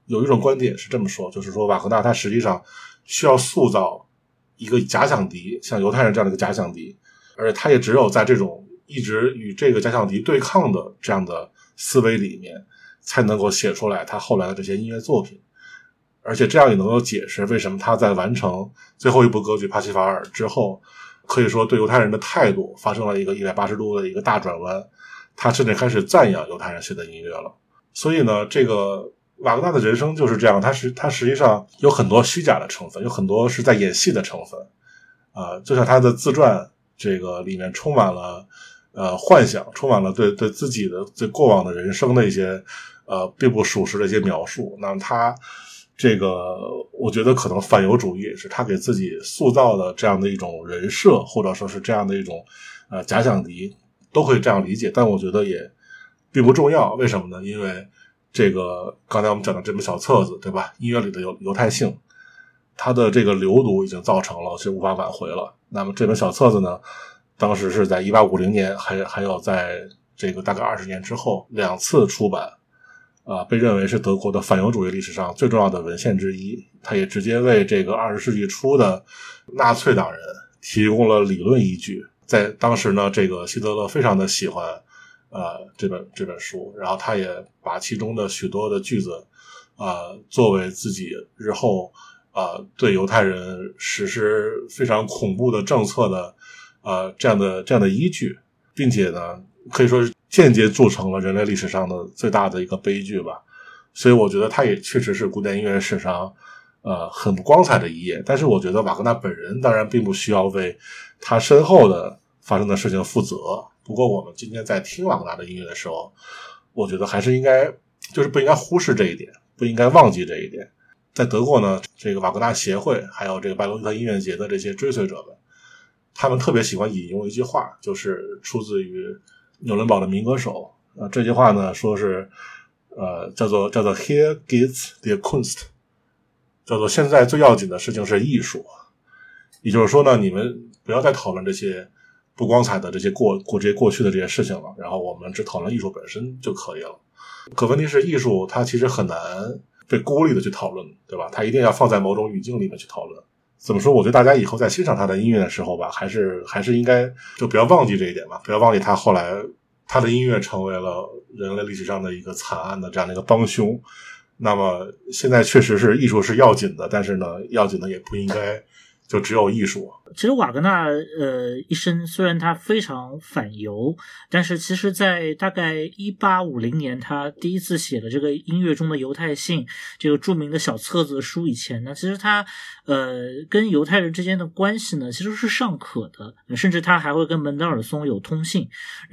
B: 有一种观点是这么说，就是说瓦格纳他实际上需要塑造一个假想敌，像犹太人这样的一个假想敌，而且他也只有在这种一直与这个假想敌对抗的这样的思维里面。才能够写出来他后来的这些音乐作品，而且这样也能够解释为什么他在完成最后一部歌剧《帕西法尔》之后，可以说对犹太人的态度发生了一个一百八十度的一个大转弯，他甚至开始赞扬犹太人写的音乐了。所以呢，这个瓦格纳的人生就是这样，他是他实际上有很多虚假的成分，有很多是在演戏的成分，啊，就像他的自传这个里面充满了呃幻想，充满了对对自己的对过往的人生的一些。呃，并不属实的一些描述。那么他这个，我觉得可能反犹主义是他给自己塑造的这样的一种人设，或者说是这样的一种呃假想敌，都可以这样理解。但我觉得也并不重要。为什么呢？因为这个刚才我们讲的这本小册子，对吧？音乐里的犹犹太性，它的这个流毒已经造成了是无法挽回了。那么这本小册子呢，当时是在一八五零年，还还有在这个大概二十年之后两次出版。啊，被认为是德国的反犹主义历史上最重要的文献之一。它也直接为这个二十世纪初的纳粹党人提供了理论依据。在当时呢，这个希特勒非常的喜欢呃这本这本书，然后他也把其中的许多的句子啊作为自己日后啊对犹太人实施非常恐怖的政策的啊这样的这样的依据，并且呢可以说是。间接铸成了人类历史上的最大的一个悲剧吧，所以我觉得它也确实是古典音乐史上呃很不光彩的一页。但是我觉得瓦格纳本人当然并不需要为他身后的发生的事情负责。不过我们今天在听瓦格纳的音乐的时候，我觉得还是应该就是不应该忽视这一点，不应该忘记这一点。在德国呢，这个瓦格纳协会还有这个拜罗特音乐节的这些追随者们，他们特别喜欢引用一句话，就是出自于。纽伦堡的民歌手啊，这句话呢，说是呃，叫做叫做 “Here gets the Kunst”，叫做现在最要紧的事情是艺术。也就是说呢，你们不要再讨论这些不光彩的这些过过这些过去的这些事情了，然后我们只讨论艺术本身就可以了。可问题是，艺术它其实很难被孤立的去讨论，对吧？它一定要放在某种语境里面去讨论。怎么说？我觉得大家以后在欣赏他的音乐的时候吧，还是还是应该就不要忘记这一点吧，不要忘记他后来他的音乐成为了人类历史上的一个惨案的这样的一个帮凶。那么现在确实是艺术是要紧的，但是呢，要紧的也不应该就只有艺术。
A: 其实瓦格纳呃一生虽然他非常反犹，但是其实，在大概一八五零年他第一次写的这个音乐中的犹太性这个著名的小册子书以前呢，其实他呃跟犹太人之间的关系呢其实是尚可的，甚至他还会跟门德尔松有通信。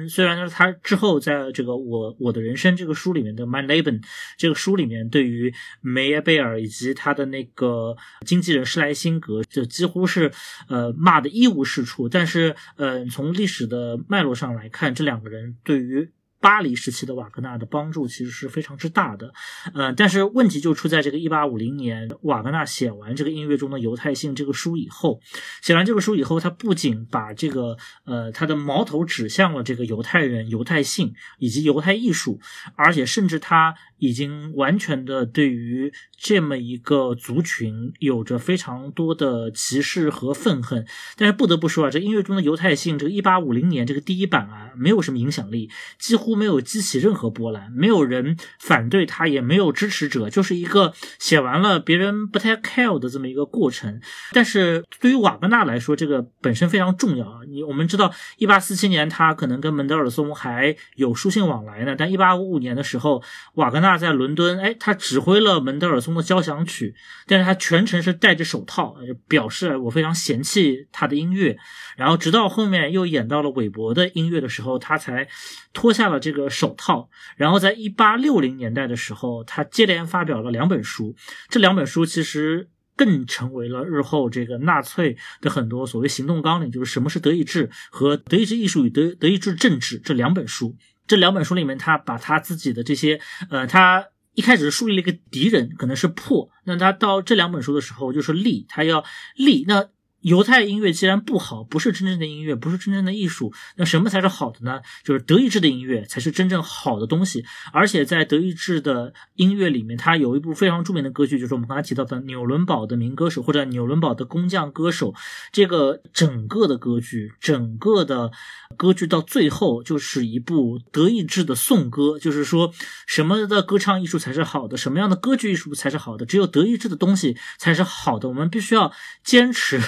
A: 虽然呢他之后在这个我我的人生这个书里面的 My Leben 这个书里面，对于梅耶贝尔以及他的那个经纪人施莱辛格，就几乎是呃。骂的一无是处，但是，呃，从历史的脉络上来看，这两个人对于。巴黎时期的瓦格纳的帮助其实是非常之大的，嗯，但是问题就出在这个一八五零年，瓦格纳写完这个音乐中的犹太性这个书以后，写完这个书以后，他不仅把这个呃他的矛头指向了这个犹太人、犹太性以及犹太艺术，而且甚至他已经完全的对于这么一个族群有着非常多的歧视和愤恨。但是不得不说啊，这音乐中的犹太性这个一八五零年这个第一版啊，没有什么影响力，几乎。没有激起任何波澜，没有人反对他，也没有支持者，就是一个写完了别人不太 care 的这么一个过程。但是对于瓦格纳来说，这个本身非常重要啊！你我们知道，一八四七年他可能跟门德尔松还有书信往来呢，但一八五五年的时候，瓦格纳在伦敦，哎，他指挥了门德尔松的交响曲，但是他全程是戴着手套，表示我非常嫌弃他的音乐。然后直到后面又演到了韦伯的音乐的时候，他才脱下了。这个手套，然后在一八六零年代的时候，他接连发表了两本书，这两本书其实更成为了日后这个纳粹的很多所谓行动纲领，就是什么是德意志和德意志艺术与德德意志政治这两本书。这两本书里面，他把他自己的这些，呃，他一开始树立了一个敌人，可能是破，那他到这两本书的时候就是立，他要立那。犹太音乐既然不好，不是真正的音乐，不是真正的艺术，那什么才是好的呢？就是德意志的音乐才是真正好的东西。而且在德意志的音乐里面，它有一部非常著名的歌剧，就是我们刚才提到的纽伦堡的民歌手或者纽伦堡的工匠歌手。这个整个的歌剧，整个的歌剧到最后就是一部德意志的颂歌，就是说什么的歌唱艺术才是好的，什么样的歌剧艺术才是好的，只有德意志的东西才是好的。我们必须要坚持。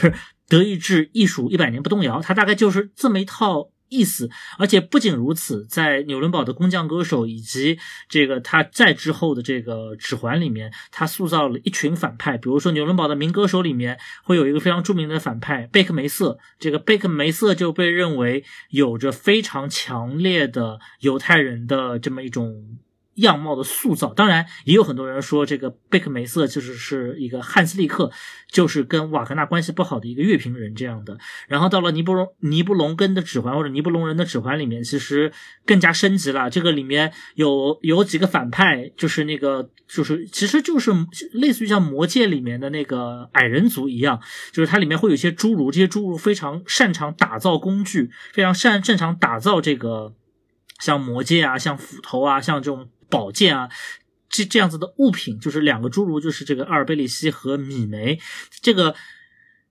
A: 德意志艺术一百年不动摇，它大概就是这么一套意思。而且不仅如此，在纽伦堡的工匠歌手以及这个他在之后的这个指环里面，他塑造了一群反派。比如说纽伦堡的民歌手里面会有一个非常著名的反派贝克梅瑟，这个贝克梅瑟就被认为有着非常强烈的犹太人的这么一种。样貌的塑造，当然也有很多人说这个贝克梅瑟就是是一个汉斯利克，就是跟瓦格纳关系不好的一个乐评人这样的。然后到了尼布隆尼布隆根的指环或者尼布隆人的指环里面，其实更加升级了。这个里面有有几个反派，就是那个就是其实就是类似于像魔戒里面的那个矮人族一样，就是它里面会有一些侏儒，这些侏儒非常擅长打造工具，非常擅擅长打造这个像魔戒啊，像斧头啊，像这种。宝剑啊，这这样子的物品，就是两个侏儒，就是这个阿尔贝里希和米梅，这个。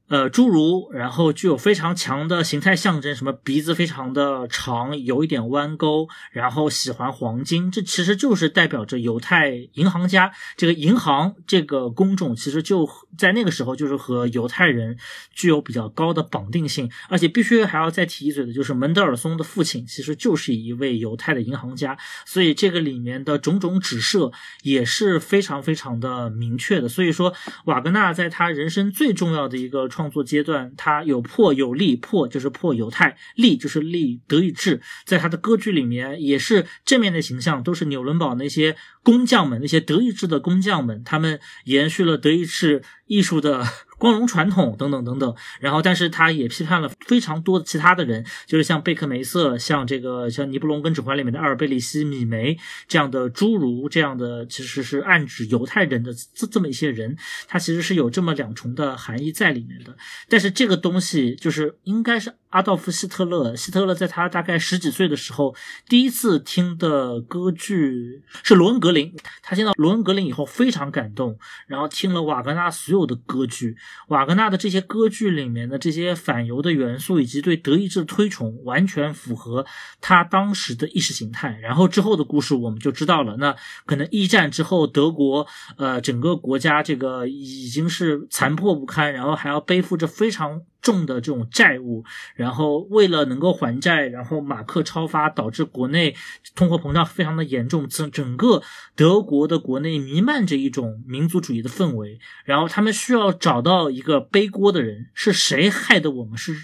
A: 呃，侏儒，然后具有非常强的形态象征，什么鼻子非常的长，有一点弯钩，然后喜欢黄金，这其实就是代表着犹太银行家。这个银行这个工种，其实就在那个时候就是和犹太人具有比较高的绑定性。而且必须还要再提一嘴的，就是门德尔松的父亲其实就是一位犹太的银行家，所以这个里面的种种指涉也是非常非常的明确的。所以说，瓦格纳在他人生最重要的一个。创作阶段，他有破有立，破就是破犹太，立就是立德意志。在他的歌剧里面，也是正面的形象，都是纽伦堡那些工匠们，那些德意志的工匠们，他们延续了德意志艺术的。光荣传统等等等等，然后，但是他也批判了非常多的其他的人，就是像贝克梅瑟，像这个像尼布龙跟指环里面的阿尔贝里希、米梅这样的侏儒，这样的其实是暗指犹太人的这这么一些人，他其实是有这么两重的含义在里面的。但是这个东西就是应该是。阿道夫·希特勒。希特勒在他大概十几岁的时候，第一次听的歌剧是罗恩格林。他听到罗恩格林以后非常感动，然后听了瓦格纳所有的歌剧。瓦格纳的这些歌剧里面的这些反犹的元素以及对德意志的推崇，完全符合他当时的意识形态。然后之后的故事我们就知道了。那可能一战之后，德国呃整个国家这个已经是残破不堪，然后还要背负着非常。重的这种债务，然后为了能够还债，然后马克超发，导致国内通货膨胀非常的严重，整整个德国的国内弥漫着一种民族主义的氛围，然后他们需要找到一个背锅的人，是谁害得我们是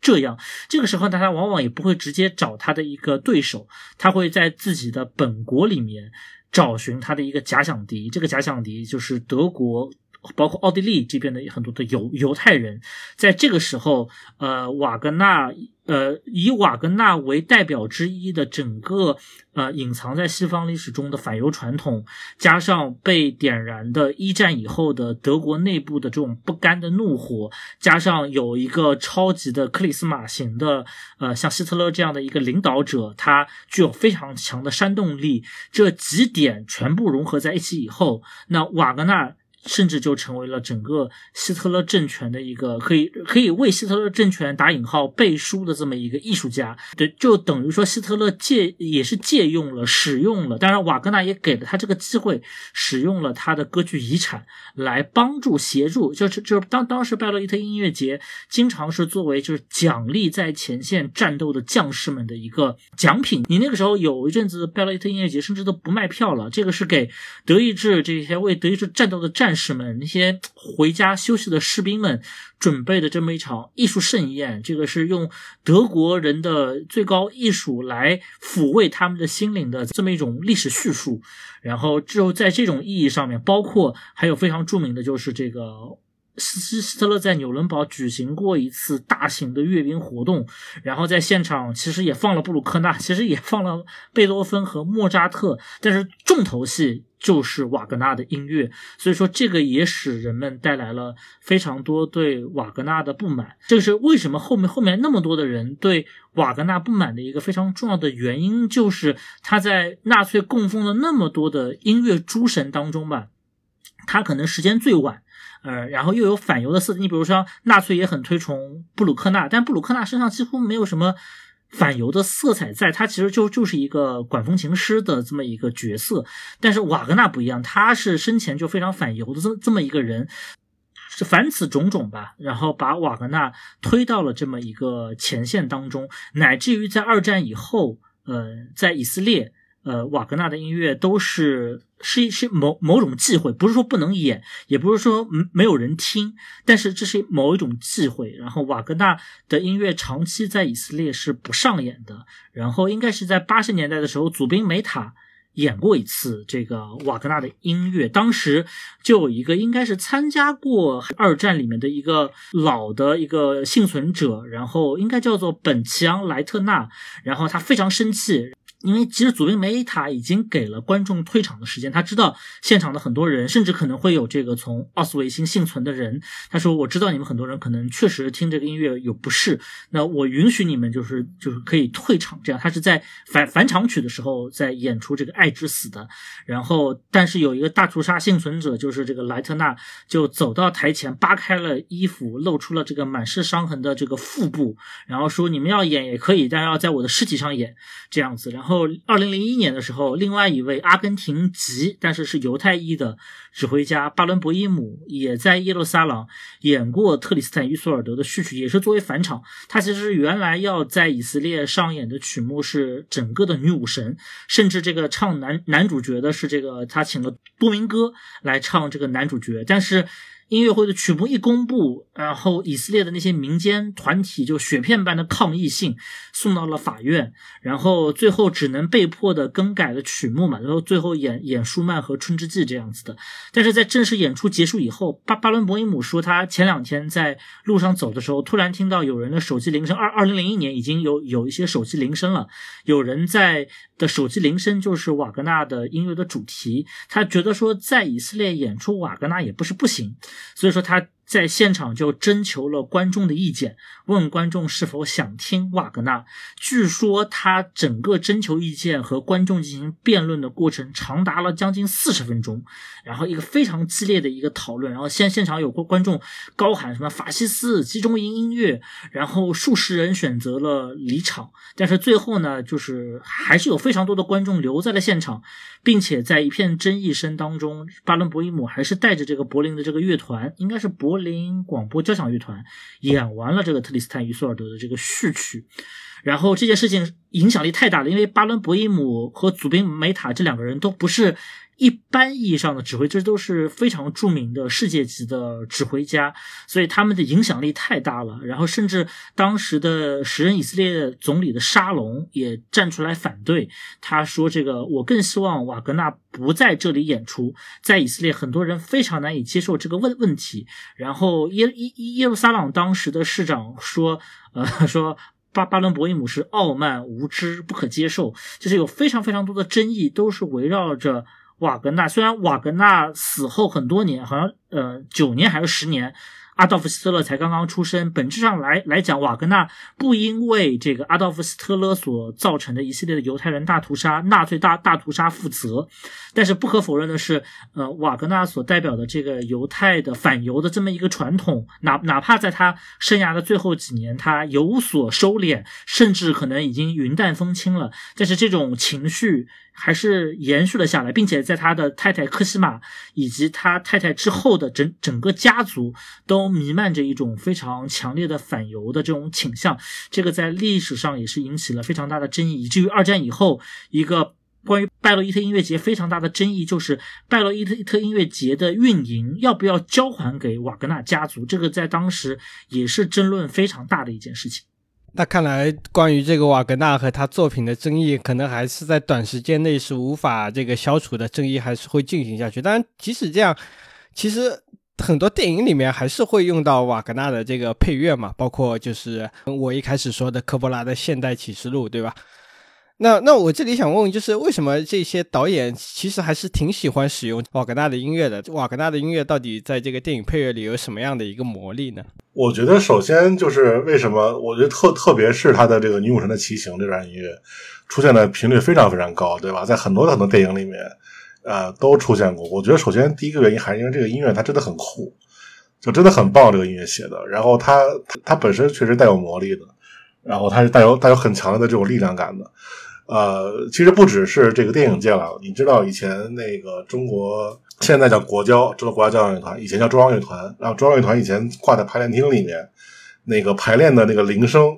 A: 这样？这个时候，大家往往也不会直接找他的一个对手，他会在自己的本国里面找寻他的一个假想敌，这个假想敌就是德国。包括奥地利这边的很多的犹犹太人，在这个时候，呃，瓦格纳，呃，以瓦格纳为代表之一的整个呃隐藏在西方历史中的反犹传统，加上被点燃的一战以后的德国内部的这种不甘的怒火，加上有一个超级的克里斯马型的，呃，像希特勒这样的一个领导者，他具有非常强的煽动力，这几点全部融合在一起以后，那瓦格纳。甚至就成为了整个希特勒政权的一个可以可以为希特勒政权打引号背书的这么一个艺术家，对，就等于说希特勒借也是借用了使用了，当然瓦格纳也给了他这个机会，使用了他的歌剧遗产来帮助协助，就是就是当当时拜洛伊特音乐节经常是作为就是奖励在前线战斗的将士们的一个奖品，你那个时候有一阵子拜洛伊特音乐节甚至都不卖票了，这个是给德意志这些为德意志战斗的战。士们，那些回家休息的士兵们准备的这么一场艺术盛宴，这个是用德国人的最高艺术来抚慰他们的心灵的这么一种历史叙述。然后，之后在这种意义上面，包括还有非常著名的就是这个斯斯特勒在纽伦堡举行过一次大型的阅兵活动，然后在现场其实也放了布鲁克纳，其实也放了贝多芬和莫扎特，但是重头戏。就是瓦格纳的音乐，所以说这个也使人们带来了非常多对瓦格纳的不满。这是为什么后面后面那么多的人对瓦格纳不满的一个非常重要的原因，就是他在纳粹供奉了那么多的音乐诸神当中吧，他可能时间最晚，呃，然后又有反犹的色彩。你比如说纳粹也很推崇布鲁克纳，但布鲁克纳身上几乎没有什么。反犹的色彩在，他其实就就是一个管风琴师的这么一个角色，但是瓦格纳不一样，他是生前就非常反犹的这这么一个人，是凡此种种吧，然后把瓦格纳推到了这么一个前线当中，乃至于在二战以后，呃，在以色列。呃，瓦格纳的音乐都是是是某某种忌讳，不是说不能演，也不是说没没有人听，但是这是某一种忌讳。然后瓦格纳的音乐长期在以色列是不上演的。然后应该是在八十年代的时候，祖宾梅塔演过一次这个瓦格纳的音乐，当时就有一个应该是参加过二战里面的一个老的一个幸存者，然后应该叫做本齐昂莱特纳，然后他非常生气。因为其实祖宾梅塔已经给了观众退场的时间，他知道现场的很多人，甚至可能会有这个从奥斯维辛幸存的人。他说：“我知道你们很多人可能确实听这个音乐有不适，那我允许你们就是就是可以退场。”这样，他是在返返场曲的时候在演出这个《爱之死》的。然后，但是有一个大屠杀幸存者，就是这个莱特纳，就走到台前，扒开了衣服，露出了这个满是伤痕的这个腹部，然后说：“你们要演也可以，但要在我的尸体上演这样子。”然后。后，二零零一年的时候，另外一位阿根廷籍但是是犹太裔的指挥家巴伦博伊姆也在耶路撒冷演过特里斯坦与索尔德的序曲，也是作为返场。他其实原来要在以色列上演的曲目是整个的女武神，甚至这个唱男男主角的是这个他请了多明戈来唱这个男主角，但是。音乐会的曲目一公布，然后以色列的那些民间团体就雪片般的抗议信送到了法院，然后最后只能被迫的更改了曲目嘛，然后最后演演舒曼和春之祭这样子的。但是在正式演出结束以后，巴巴伦博伊姆说，他前两天在路上走的时候，突然听到有人的手机铃声。二二零零一年已经有有一些手机铃声了，有人在的手机铃声就是瓦格纳的音乐的主题。他觉得说，在以色列演出瓦格纳也不是不行。所以说他在现场就征求了观众的意见，问观众是否想听瓦格纳。据说他整个征求意见和观众进行辩论的过程长达了将近四十分钟，然后一个非常激烈的一个讨论。然后现现场有过观众高喊什么法西斯集中营音乐，然后数十人选择了离场。但是最后呢，就是还是有非常多的观众留在了现场，并且在一片争议声当中，巴伦博伊姆还是带着这个柏林的这个乐团，应该是柏。林广播交响乐团演完了这个特里斯坦与索尔德的这个序曲，然后这件事情影响力太大了，因为巴伦博伊姆和祖宾梅塔这两个人都不是。一般意义上的指挥，这都是非常著名的世界级的指挥家，所以他们的影响力太大了。然后，甚至当时的时任以色列总理的沙龙也站出来反对，他说：“这个我更希望瓦格纳不在这里演出。”在以色列，很多人非常难以接受这个问问题。然后，耶耶耶路撒冷当时的市长说：“呃，说巴巴伦博伊姆是傲慢、无知、不可接受。”就是有非常非常多的争议，都是围绕着。瓦格纳虽然瓦格纳死后很多年，好像呃九年还是十年。阿道夫·希特勒才刚刚出生，本质上来来讲，瓦格纳不因为这个阿道夫·希特勒所造成的一系列的犹太人大屠杀、纳粹大大屠杀负责。但是不可否认的是，呃，瓦格纳所代表的这个犹太的反犹的这么一个传统，哪哪怕在他生涯的最后几年，他有所收敛，甚至可能已经云淡风轻了，但是这种情绪还是延续了下来，并且在他的太太科西玛以及他太太之后的整整个家族都。弥漫着一种非常强烈的反犹的这种倾向，这个在历史上也是引起了非常大的争议，以至于二战以后一个关于拜洛伊特音乐节非常大的争议，就是拜洛伊特音乐节的运营要不要交还给瓦格纳家族，这个在当时也是争论非常大的一件事情。
C: 那看来，关于这个瓦格纳和他作品的争议，可能还是在短时间内是无法这个消除的，争议还是会进行下去。当然，即使这样，其实。很多电影里面还是会用到瓦格纳的这个配乐嘛，包括就是我一开始说的科波拉的《现代启示录》，对吧？那那我这里想问，就是为什么这些导演其实还是挺喜欢使用瓦格纳的音乐的？瓦格纳的音乐到底在这个电影配乐里有什么样的一个魔力呢？
B: 我觉得首先就是为什么？我觉得特特别是他的这个《女武神的骑行》这段音乐出现的频率非常非常高，对吧？在很多很多电影里面。呃，都出现过。我觉得首先第一个原因还是因为这个音乐它真的很酷，就真的很棒。这个音乐写的，然后它它本身确实带有魔力的，然后它是带有带有很强烈的这种力量感的。呃，其实不只是这个电影界了，你知道以前那个中国现在叫国交，中国国家交响乐团，以前叫中央乐团，然后中央乐团以前挂在排练厅里面，那个排练的那个铃声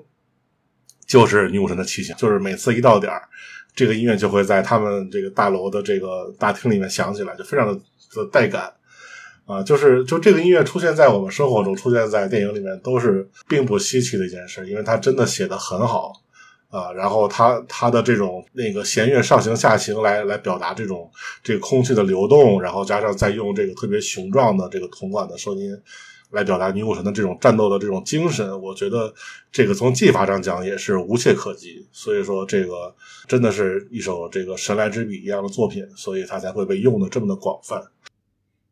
B: 就是女武神的骑行，就是每次一到点儿。这个音乐就会在他们这个大楼的这个大厅里面响起来，就非常的的带感啊！就是就这个音乐出现在我们生活中，出现在电影里面都是并不稀奇的一件事，因为它真的写的很好啊。然后它它的这种那个弦乐上行下行来来表达这种这个空气的流动，然后加上再用这个特别雄壮的这个铜管的声音。来表达女武神的这种战斗的这种精神，我觉得这个从技法上讲也是无懈可击。所以说，这个真的是一首这个神来之笔一样的作品，所以它才会被用的这么的广泛。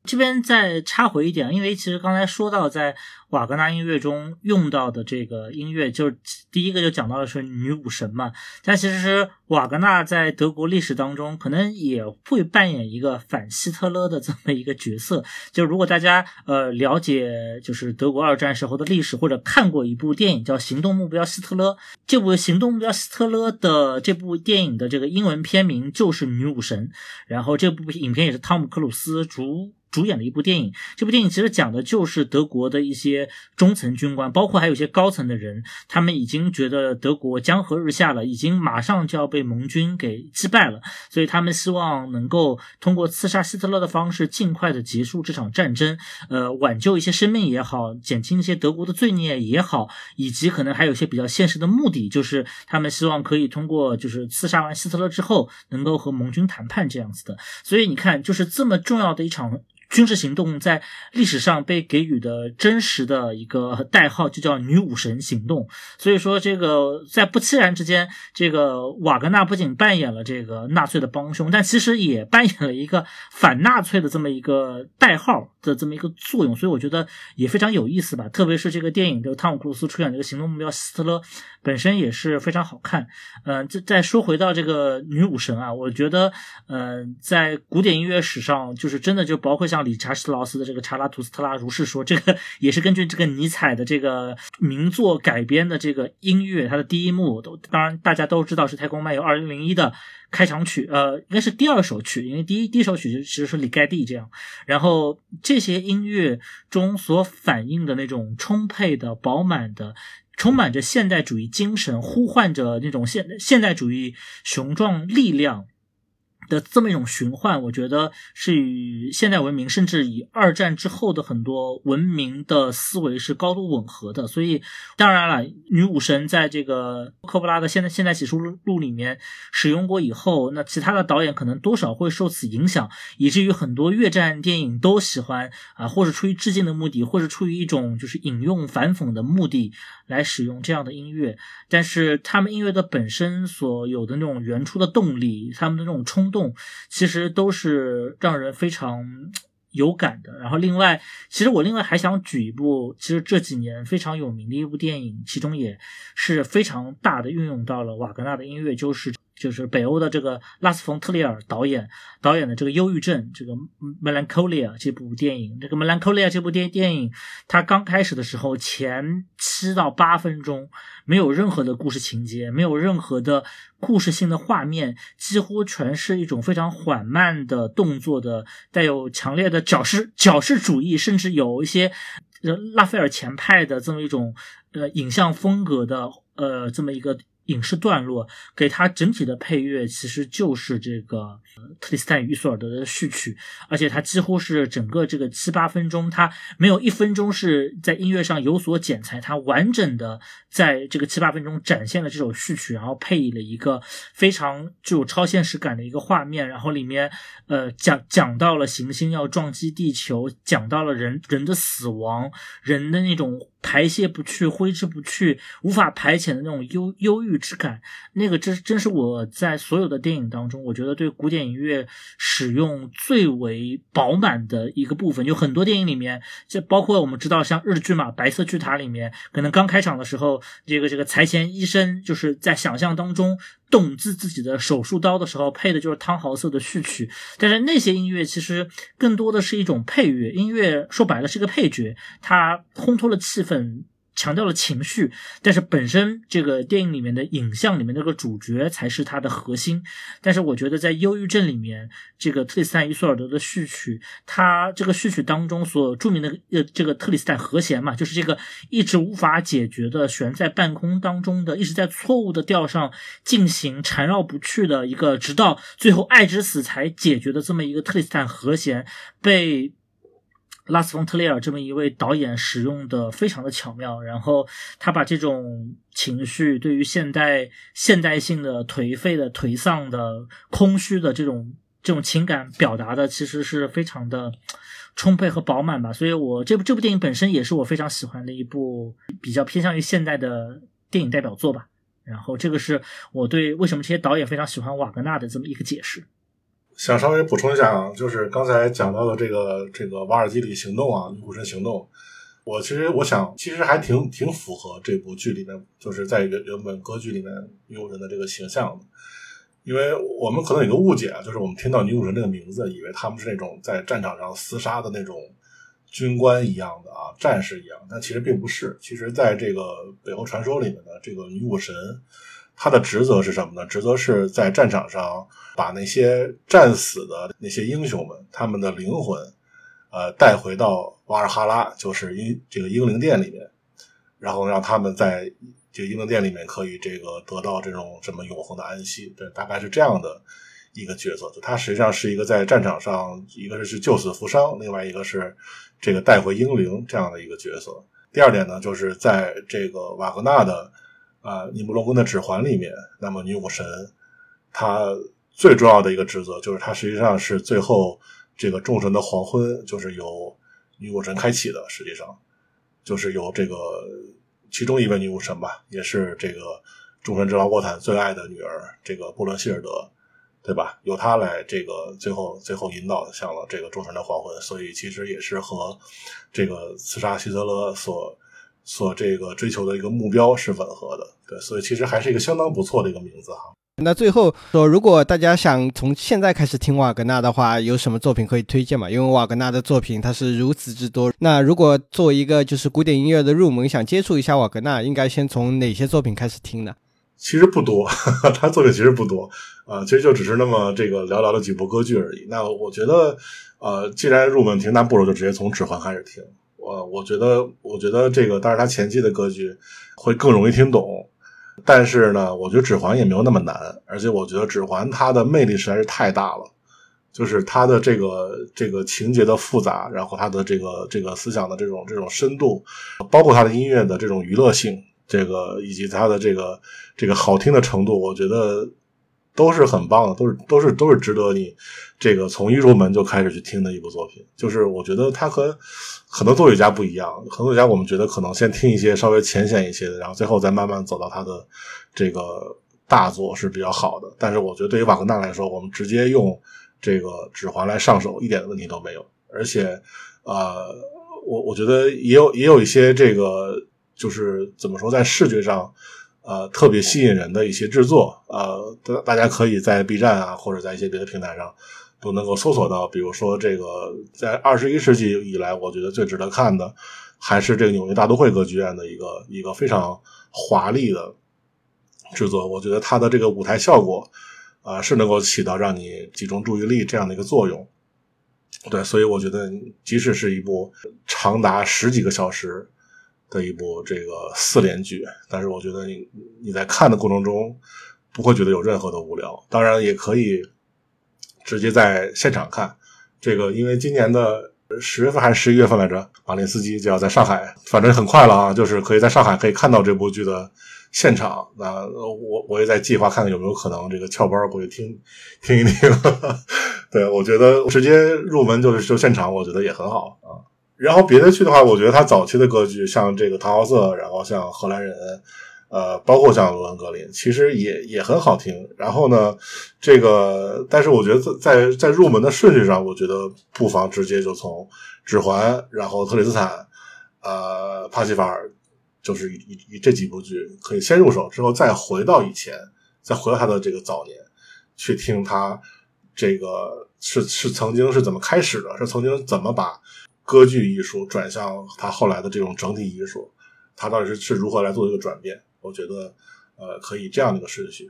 A: 这边再插回一点，因为其实刚才说到在瓦格纳音乐中用到的这个音乐，就是第一个就讲到的是女武神嘛。但其实瓦格纳在德国历史当中，可能也会扮演一个反希特勒的这么一个角色。就如果大家呃了解就是德国二战时候的历史，或者看过一部电影叫《行动目标希特勒》，这部《行动目标希特勒》的这部电影的这个英文片名就是女武神。然后这部影片也是汤姆克鲁斯主。主演的一部电影，这部电影其实讲的就是德国的一些中层军官，包括还有一些高层的人，他们已经觉得德国江河日下了，已经马上就要被盟军给击败了，所以他们希望能够通过刺杀希特勒的方式，尽快的结束这场战争，呃，挽救一些生命也好，减轻一些德国的罪孽也好，以及可能还有一些比较现实的目的，就是他们希望可以通过就是刺杀完希特勒之后，能够和盟军谈判这样子的。所以你看，就是这么重要的一场。军事行动在历史上被给予的真实的一个代号，就叫“女武神行动”。所以说，这个在不期然之间，这个瓦格纳不仅扮演了这个纳粹的帮凶，但其实也扮演了一个反纳粹的这么一个代号的这么一个作用。所以我觉得也非常有意思吧。特别是这个电影，这个汤姆·克鲁斯出演这个行动目标希特勒本身也是非常好看。嗯，再再说回到这个女武神啊，我觉得，嗯，在古典音乐史上，就是真的就包括像理查施特劳斯的这个《查拉图斯特拉如是说》，这个也是根据这个尼采的这个名作改编的这个音乐，它的第一幕都当然大家都知道是《太空漫游二零零一》的开场曲，呃，应该是第二首曲，因为第一第一首曲就其实是李盖蒂这样。然后这些音乐中所反映的那种充沛的、饱满的。充满着现代主义精神，呼唤着那种现现代主义雄壮力量。的这么一种循环，我觉得是与现代文明，甚至以二战之后的很多文明的思维是高度吻合的。所以，当然了，女武神在这个科布拉的《现代现代启示录》里面使用过以后，那其他的导演可能多少会受此影响，以至于很多越战电影都喜欢啊，或是出于致敬的目的，或是出于一种就是引用反讽的目的来使用这样的音乐。但是，他们音乐的本身所有的那种原初的动力，他们的那种冲。动其实都是让人非常有感的。然后，另外，其实我另外还想举一部，其实这几年非常有名的一部电影，其中也是非常大的运用到了瓦格纳的音乐，就是就是北欧的这个拉斯冯特利尔导演导演的这个《忧郁症》这个《Melancholia》这部电影。这个《Melancholia》这部电电影，它刚开始的时候前七到八分钟没有任何的故事情节，没有任何的。故事性的画面几乎全是一种非常缓慢的动作的，带有强烈的矫饰矫饰主义，甚至有一些拉斐尔前派的这么一种呃影像风格的呃这么一个。影视段落给它整体的配乐其实就是这个特里斯坦与伊索尔德的序曲，而且它几乎是整个这个七八分钟，它没有一分钟是在音乐上有所剪裁，它完整的在这个七八分钟展现了这首序曲，然后配了一个非常具有超现实感的一个画面，然后里面呃讲讲到了行星要撞击地球，讲到了人人的死亡，人的那种。排泄不去、挥之不去、无法排遣的那种忧忧郁之感，那个真真是我在所有的电影当中，我觉得对古典音乐使用最为饱满的一个部分。有很多电影里面，就包括我们知道像日剧嘛，《白色巨塔》里面，可能刚开场的时候，这个这个财前医生就是在想象当中。动自自己的手术刀的时候，配的就是汤豪瑟的序曲。但是那些音乐其实更多的是一种配乐，音乐说白了是个配角，它烘托了气氛。强调了情绪，但是本身这个电影里面的影像里面那个主角才是它的核心。但是我觉得在《忧郁症》里面，这个特里斯坦与索尔德的序曲，它这个序曲当中所著名的呃这个特里斯坦和弦嘛，就是这个一直无法解决的悬在半空当中的，一直在错误的调上进行缠绕不去的一个，直到最后爱之死才解决的这么一个特里斯坦和弦被。拉斯冯特雷尔这么一位导演使用的非常的巧妙，然后他把这种情绪对于现代现代性的颓废的颓丧的空虚的这种这种情感表达的其实是非常的充沛和饱满吧，所以我这部这部电影本身也是我非常喜欢的一部比较偏向于现代的电影代表作吧，然后这个是我对为什么这些导演非常喜欢瓦格纳的这么一个解释。
B: 想稍微补充一下啊，就是刚才讲到的这个这个瓦尔基里行动啊，女武神行动，我其实我想其实还挺挺符合这部剧里面，就是在原原本歌剧里面女武神的这个形象的，因为我们可能有个误解啊，就是我们听到女武神这个名字，以为他们是那种在战场上厮杀的那种军官一样的啊，战士一样，但其实并不是，其实在这个北欧传说里面的这个女武神。他的职责是什么呢？职责是在战场上把那些战死的那些英雄们，他们的灵魂，呃，带回到瓦尔哈拉，就是英这个英灵殿里面，然后让他们在这个英灵殿里面可以这个得到这种什么永恒的安息。对，大概是这样的一个角色。他实际上是一个在战场上，一个是救死扶伤，另外一个是这个带回英灵这样的一个角色。第二点呢，就是在这个瓦格纳的。啊，尼姆龙根的指环里面，那么女武神她最重要的一个职责就是她实际上是最后这个众神的黄昏就是由女武神开启的，实际上就是由这个其中一位女武神吧，也是这个众神之王沃坦最爱的女儿，这个布伦希尔德，对吧？由她来这个最后最后引导向了这个众神的黄昏，所以其实也是和这个刺杀希特勒所所这个追求的一个目标是吻合的，对，所以其实还是一个相当不错的一个名字哈。
C: 那最后说，如果大家想从现在开始听瓦格纳的话，有什么作品可以推荐吗？因为瓦格纳的作品它是如此之多。那如果作为一个就是古典音乐的入门，想接触一下瓦格纳，应该先从哪些作品开始听呢？
B: 其实不多，他作品其实不多啊，其实就只是那么这个寥寥的几部歌剧而已。那我觉得，呃，既然入门听，那不如就直接从《指环》开始听。我我觉得，我觉得这个，但是他前期的歌剧会更容易听懂。但是呢，我觉得《指环》也没有那么难，而且我觉得《指环》它的魅力实在是太大了，就是它的这个这个情节的复杂，然后它的这个这个思想的这种这种深度，包括它的音乐的这种娱乐性，这个以及它的这个这个好听的程度，我觉得。都是很棒的，都是都是都是值得你这个从一入门就开始去听的一部作品。就是我觉得它和很多作曲家不一样，很多作曲家我们觉得可能先听一些稍微浅显一些的，然后最后再慢慢走到他的这个大作是比较好的。但是我觉得对于瓦格纳来说，我们直接用这个指环来上手，一点问题都没有。而且，呃，我我觉得也有也有一些这个就是怎么说，在视觉上。呃，特别吸引人的一些制作，呃，大大家可以在 B 站啊，或者在一些别的平台上都能够搜索到。比如说，这个在二十一世纪以来，我觉得最值得看的，还是这个纽约大都会歌剧院的一个一个非常华丽的制作。我觉得它的这个舞台效果，啊，是能够起到让你集中注意力这样的一个作用。对，所以我觉得，即使是一部长达十几个小时。的一部这个四连剧，但是我觉得你你在看的过程中不会觉得有任何的无聊。当然也可以直接在现场看这个，因为今年的十月份还是十一月份来着，马林斯基就要在上海，反正很快了啊，就是可以在上海可以看到这部剧的现场。那我我也在计划看看有没有可能这个翘班过去听听一听。对我觉得直接入门就是就现场，我觉得也很好啊。然后别的剧的话，我觉得他早期的歌剧，像这个《唐豪瑟》，然后像《荷兰人》，呃，包括像《罗恩格林》，其实也也很好听。然后呢，这个，但是我觉得在在入门的顺序上，我觉得不妨直接就从《指环》，然后《特里斯坦》，呃，《帕西法尔》，就是以以这几部剧可以先入手，之后再回到以前，再回到他的这个早年，去听他这个是是曾经是怎么开始的，是曾经怎么把。歌剧艺术转向他后来的这种整体艺术，他到底是是如何来做一个转变？我觉得，呃，可以这样的一个顺序。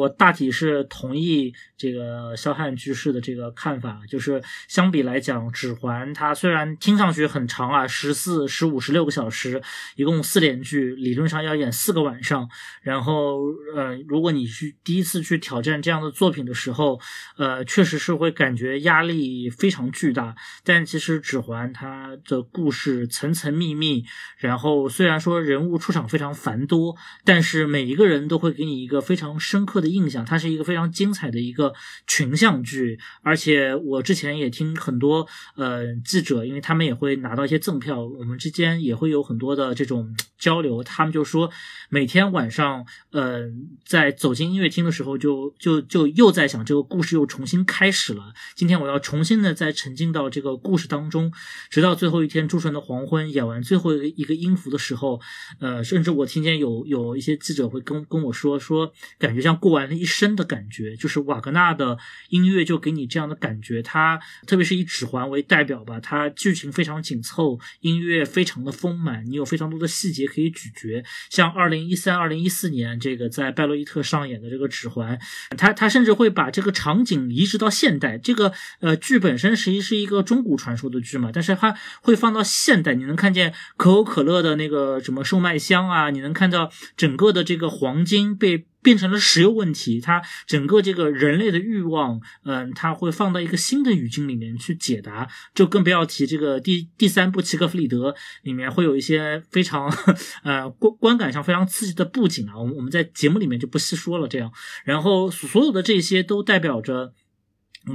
A: 我大体是同意这个肖汉居士的这个看法，就是相比来讲，《指环》它虽然听上去很长啊，十四、十五、十六个小时，一共四连剧，理论上要演四个晚上。然后，呃，如果你去第一次去挑战这样的作品的时候，呃，确实是会感觉压力非常巨大。但其实《指环》它的故事层层密密，然后虽然说人物出场非常繁多，但是每一个人都会给你一个非常深刻。的印象，它是一个非常精彩的一个群像剧，而且我之前也听很多呃记者，因为他们也会拿到一些赠票，我们之间也会有很多的这种交流，他们就说每天晚上呃在走进音乐厅的时候，就就就又在想这个故事又重新开始了，今天我要重新的再沉浸到这个故事当中，直到最后一天朱纯的黄昏演完最后一个音符的时候，呃，甚至我听见有有一些记者会跟跟我说说，感觉像过。完了一生的感觉，就是瓦格纳的音乐就给你这样的感觉。它特别是以《指环》为代表吧，它剧情非常紧凑，音乐非常的丰满，你有非常多的细节可以咀嚼。像二零一三、二零一四年这个在拜洛伊特上演的这个《指环》，它它甚至会把这个场景移植到现代。这个呃剧本身实际是一个中古传说的剧嘛，但是它会放到现代，你能看见可口可乐的那个什么售卖箱啊，你能看到整个的这个黄金被。变成了石油问题，它整个这个人类的欲望，嗯，它会放到一个新的语境里面去解答，就更不要提这个第第三部《齐格弗里德》里面会有一些非常 呃观观感上非常刺激的布景啊，我们我们在节目里面就不细说了。这样，然后所有的这些都代表着。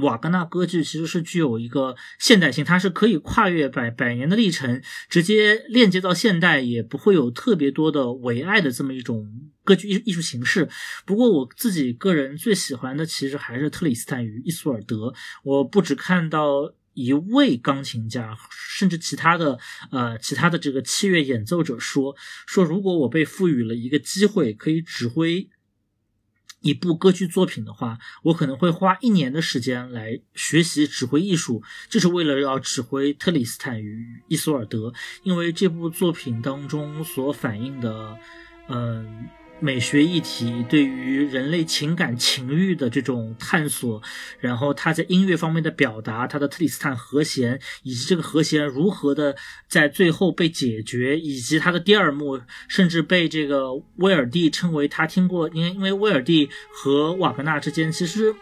A: 瓦格纳歌剧其实是具有一个现代性，它是可以跨越百百年的历程，直接链接到现代，也不会有特别多的唯爱的这么一种歌剧艺艺术形式。不过我自己个人最喜欢的其实还是特里斯坦与伊索尔德。我不只看到一位钢琴家，甚至其他的呃其他的这个器乐演奏者说说，如果我被赋予了一个机会，可以指挥。一部歌剧作品的话，我可能会花一年的时间来学习指挥艺术，就是为了要指挥特里斯坦与伊索尔德，因为这部作品当中所反映的，嗯。美学一体对于人类情感情欲的这种探索，然后他在音乐方面的表达，他的特里斯坦和弦，以及这个和弦如何的在最后被解决，以及他的第二幕，甚至被这个威尔蒂称为他听过，因为因为威尔蒂和瓦格纳之间其实。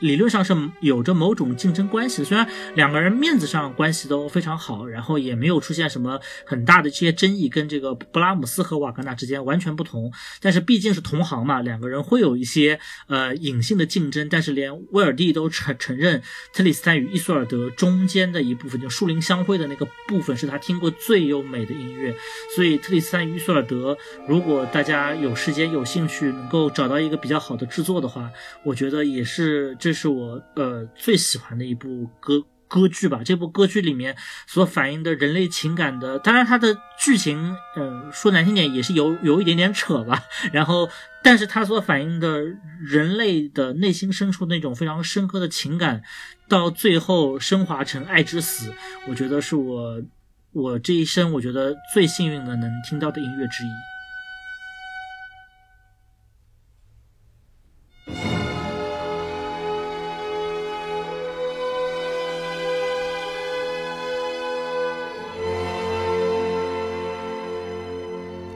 A: 理论上是有着某种竞争关系，虽然两个人面子上关系都非常好，然后也没有出现什么很大的这些争议，跟这个布拉姆斯和瓦格纳之间完全不同，但是毕竟是同行嘛，两个人会有一些呃隐性的竞争。但是连威尔第都承承认，特里斯坦与伊索尔德中间的一部分，就树林相会的那个部分，是他听过最优美的音乐。所以特里斯坦与伊索尔德，如果大家有时间有兴趣，能够找到一个比较好的制作的话，我觉得也是。这是我呃最喜欢的一部歌歌剧吧。这部歌剧里面所反映的人类情感的，当然它的剧情，嗯，说难听点也是有有一点点扯吧。然后，但是它所反映的人类的内心深处那种非常深刻的情感，到最后升华成爱之死，我觉得是我我这一生我觉得最幸运的能听到的音乐之一。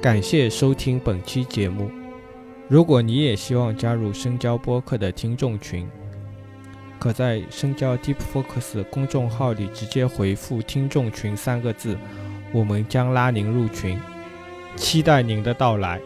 C: 感谢收听本期节目。如果你也希望加入深交播客的听众群，可在深交 Deep Focus 公众号里直接回复“听众群”三个字，我们将拉您入群。期待您的到来。